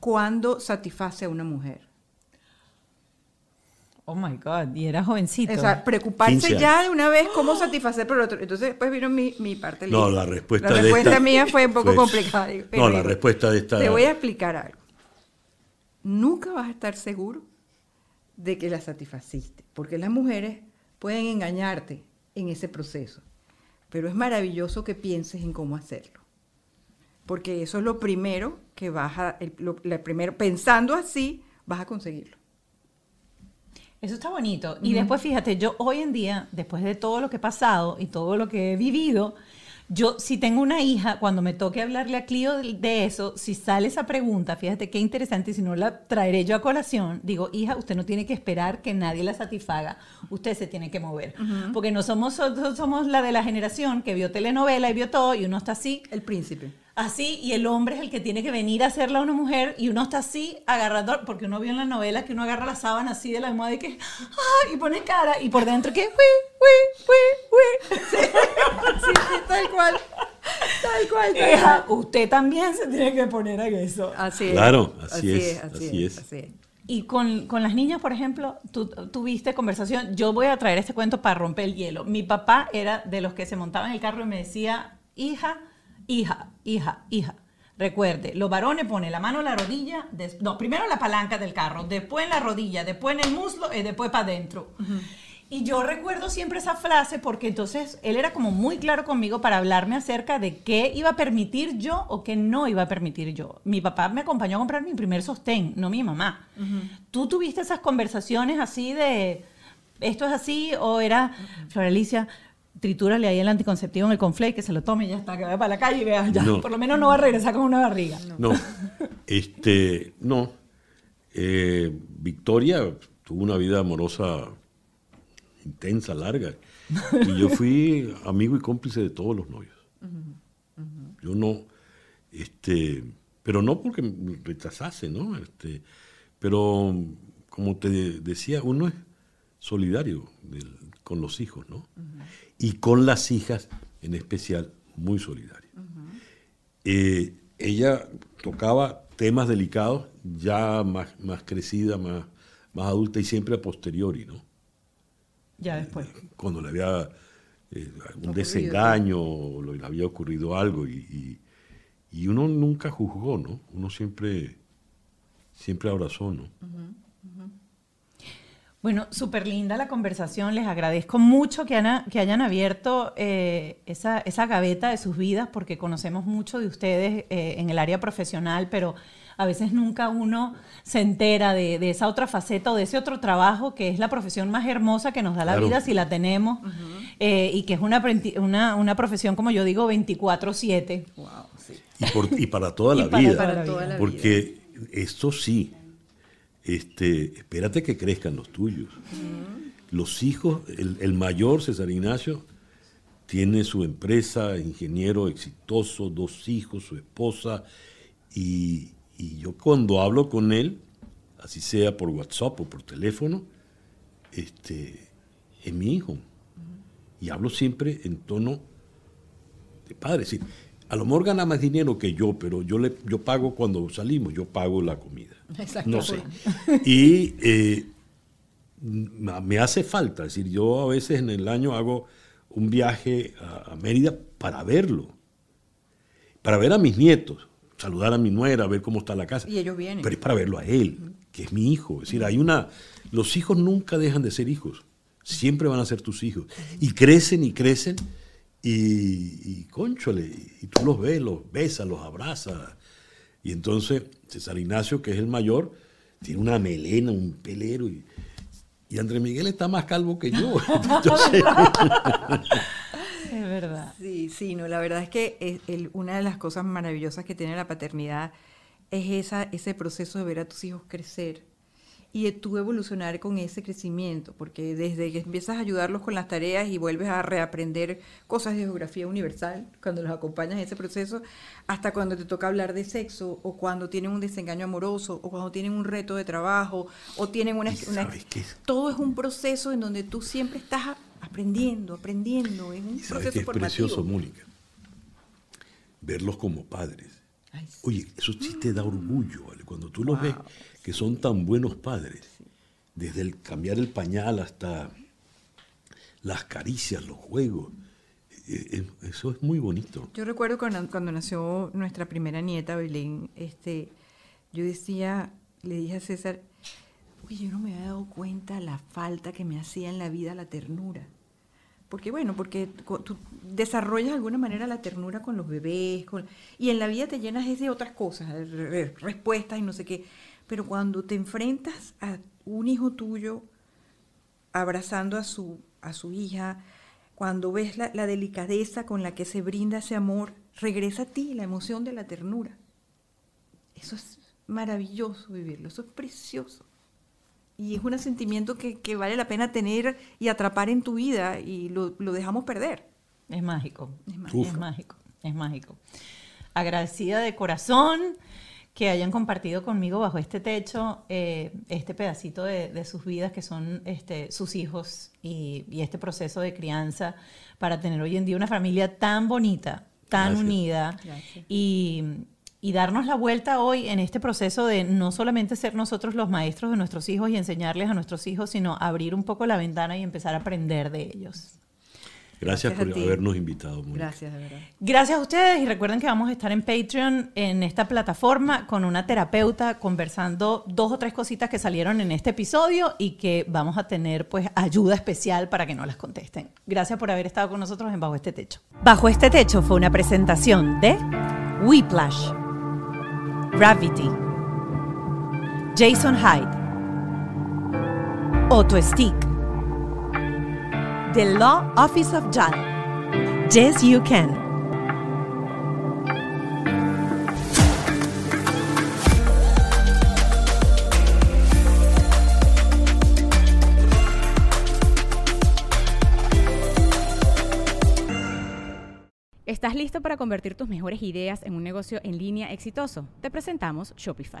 cuándo satisface a una mujer? Oh my God, y era jovencito. O sea, 15 preocuparse ya de una vez cómo satisfacer por el otro. Entonces después vino mi, mi parte No, la respuesta La de respuesta esta mía fue un poco complicada. no, la respuesta de esta- Te voy a explicar algo. Nunca vas a estar seguro de que la satisfaciste, porque las mujeres pueden engañarte en ese proceso, pero es maravilloso que pienses en cómo hacerlo, porque eso es lo primero que vas a, el- lo- primero, pensando así, vas a conseguirlo. Eso está bonito. Y después, fíjate, yo hoy en día, después de todo lo que he pasado y todo lo que he vivido, yo si tengo una hija, cuando me toque hablarle a Clio de, de eso, si sale esa pregunta, fíjate qué interesante, y si no la traeré yo a colación, digo, hija, usted no tiene que esperar que nadie la satisfaga, usted se tiene que mover. Porque no somos, nosotros somos la de la generación que vio telenovela y vio todo, y uno está así, El príncipe. Así y el hombre es el que tiene que venir a hacerla a una mujer y uno está así agarrando, porque uno vio en la novela que uno agarra la sábana así de la almohada y que, ¡ah! y pone cara y por dentro que, ¡wi, wi, wi, wi! Sí, sí, tal cual. Tal cual. tal Hija, cual. usted también se tiene que poner en eso. Así es. Claro, así es, así, así es, es. así es. Y con, con las niñas, por ejemplo, tú tuviste conversación. Yo voy a traer este cuento para romper el hielo. Mi papá era de los que se montaba en el carro y me decía, hija, hija, hija, hija. Recuerde, los varones ponen la mano en la rodilla, des- no, primero en la palanca del carro, después en la rodilla, después en el muslo y después para adentro. Y yo recuerdo siempre esa frase porque entonces él era como muy claro conmigo para hablarme acerca de qué iba a permitir yo o qué no iba a permitir yo. Mi papá me acompañó a comprar mi primer sostén, no mi mamá. ¿Tú tuviste esas conversaciones así de esto es así o era Floralicia? Tritúrale ahí el anticonceptivo en el conflate, que se lo tome y ya está, que vaya para la calle y vea, ya, No. por lo menos no va a regresar con una barriga. No, este, no. Eh, Victoria tuvo una vida amorosa intensa, larga. Y yo fui amigo y cómplice de todos los novios. Yo no, este, pero no porque me rechazase, ¿no? Este, pero como te decía, uno es solidario del- con los hijos, ¿no? Y con las hijas en especial, muy solidario. Eh, ella tocaba temas delicados, ya más, más crecida, más, más adulta y siempre a posteriori, ¿no? Ya después. Cuando le había eh, algún desengaño o le había ocurrido algo y, y- y uno nunca juzgó, ¿no? Uno siempre, siempre abrazó, ¿no? Bueno, súper linda la conversación. Les agradezco mucho que, han- que hayan abierto eh, esa, esa gaveta de sus vidas, porque conocemos mucho de ustedes eh, en el área profesional, pero a veces nunca uno se entera de, de esa otra faceta o de ese otro trabajo que es la profesión más hermosa que nos da la Claro. vida si la tenemos, eh, y que es una, una, una profesión, como yo digo, 24/7. Wow, sí. Y, para toda Y la para- vida. para la vida. Porque esto sí, este, espérate que crezcan los tuyos. Los hijos, el, el mayor César Ignacio tiene su empresa, ingeniero exitoso, dos hijos, su esposa, y, y yo cuando hablo con él, así sea por WhatsApp o por teléfono, este, es mi hijo. Y hablo siempre en tono de padre. Es decir, a lo mejor gana más dinero que yo, pero yo, le, yo pago cuando salimos, yo pago la comida. No sé. Y eh, me hace falta, es decir, yo a veces en el año hago un viaje a, Mérida para verlo, para ver a mis nietos, saludar a mi nuera, ver cómo está la casa. Y ellos vienen. Pero es para verlo a él, que es mi hijo. Es decir, hay una. Los hijos nunca dejan de ser hijos, siempre van a ser tus hijos. Y crecen y crecen, y, y conchole, y tú los ves, los besas, los abrazas. Y entonces, César Ignacio, que es el mayor, tiene una melena, un pelero, y y Andrés Miguel está más calvo que yo. es verdad. Sí, sí, no, la verdad es que una de las cosas maravillosas que tiene la paternidad es esa, ese proceso de ver a tus hijos crecer y de tú evolucionar con ese crecimiento, porque desde que empiezas a ayudarlos con las tareas y vuelves a reaprender cosas de geografía universal, cuando los acompañas en ese proceso, hasta cuando te toca hablar de sexo, o cuando tienen un desengaño amoroso, o cuando tienen un reto de trabajo, o tienen una... todo es un proceso en donde tú siempre estás aprendiendo, aprendiendo, es un proceso es precioso, Mónica? Verlos como padres. Oye, eso sí te da orgullo, ¿vale? Cuando tú los ves que son tan buenos padres, desde el cambiar el pañal hasta las caricias, los juegos. Eh, eh, eso es muy bonito. Yo recuerdo cuando, cuando nació nuestra primera nieta, Belén, este, yo decía, le dije a César, uy, yo no me había dado cuenta la falta que me hacía en la vida la ternura. Porque bueno, porque tú desarrollas de alguna manera la ternura con los bebés, y en la vida te llenas de otras cosas, respuestas y no sé qué. Pero cuando te enfrentas a un hijo tuyo abrazando a su, a su hija, cuando ves la, delicadeza con la que se brinda ese amor, regresa a ti la emoción de la ternura. Eso es maravilloso vivirlo, eso es precioso. Y es un sentimiento que, vale la pena tener y atrapar en tu vida y lo, dejamos perder. Es mágico, es mágico, es mágico. Agradecida de corazón que hayan compartido conmigo bajo este techo eh, este pedacito de, sus vidas, que son este, sus hijos y, este proceso de crianza para tener hoy en día una familia tan bonita, tan unida y, y darnos la vuelta hoy en este proceso de no solamente ser nosotros los maestros de nuestros hijos y enseñarles a nuestros hijos, sino abrir un poco la ventana y empezar a aprender de ellos. Gracias, por habernos invitado. Gracias, de verdad. Gracias a ustedes y recuerden que vamos a estar en Patreon en esta plataforma con una terapeuta conversando dos o tres cositas que salieron en este episodio y que vamos a tener pues ayuda especial para que no las contesten. Gracias por haber estado con nosotros en Bajo este Techo. Bajo este Techo fue una presentación de Whiplash, Gravity, Jason Hyde, Auto Stick, The Law Office of JAL. Yes, you can. ¿Estás listo para convertir tus mejores ideas en un negocio en línea exitoso? Te presentamos Shopify.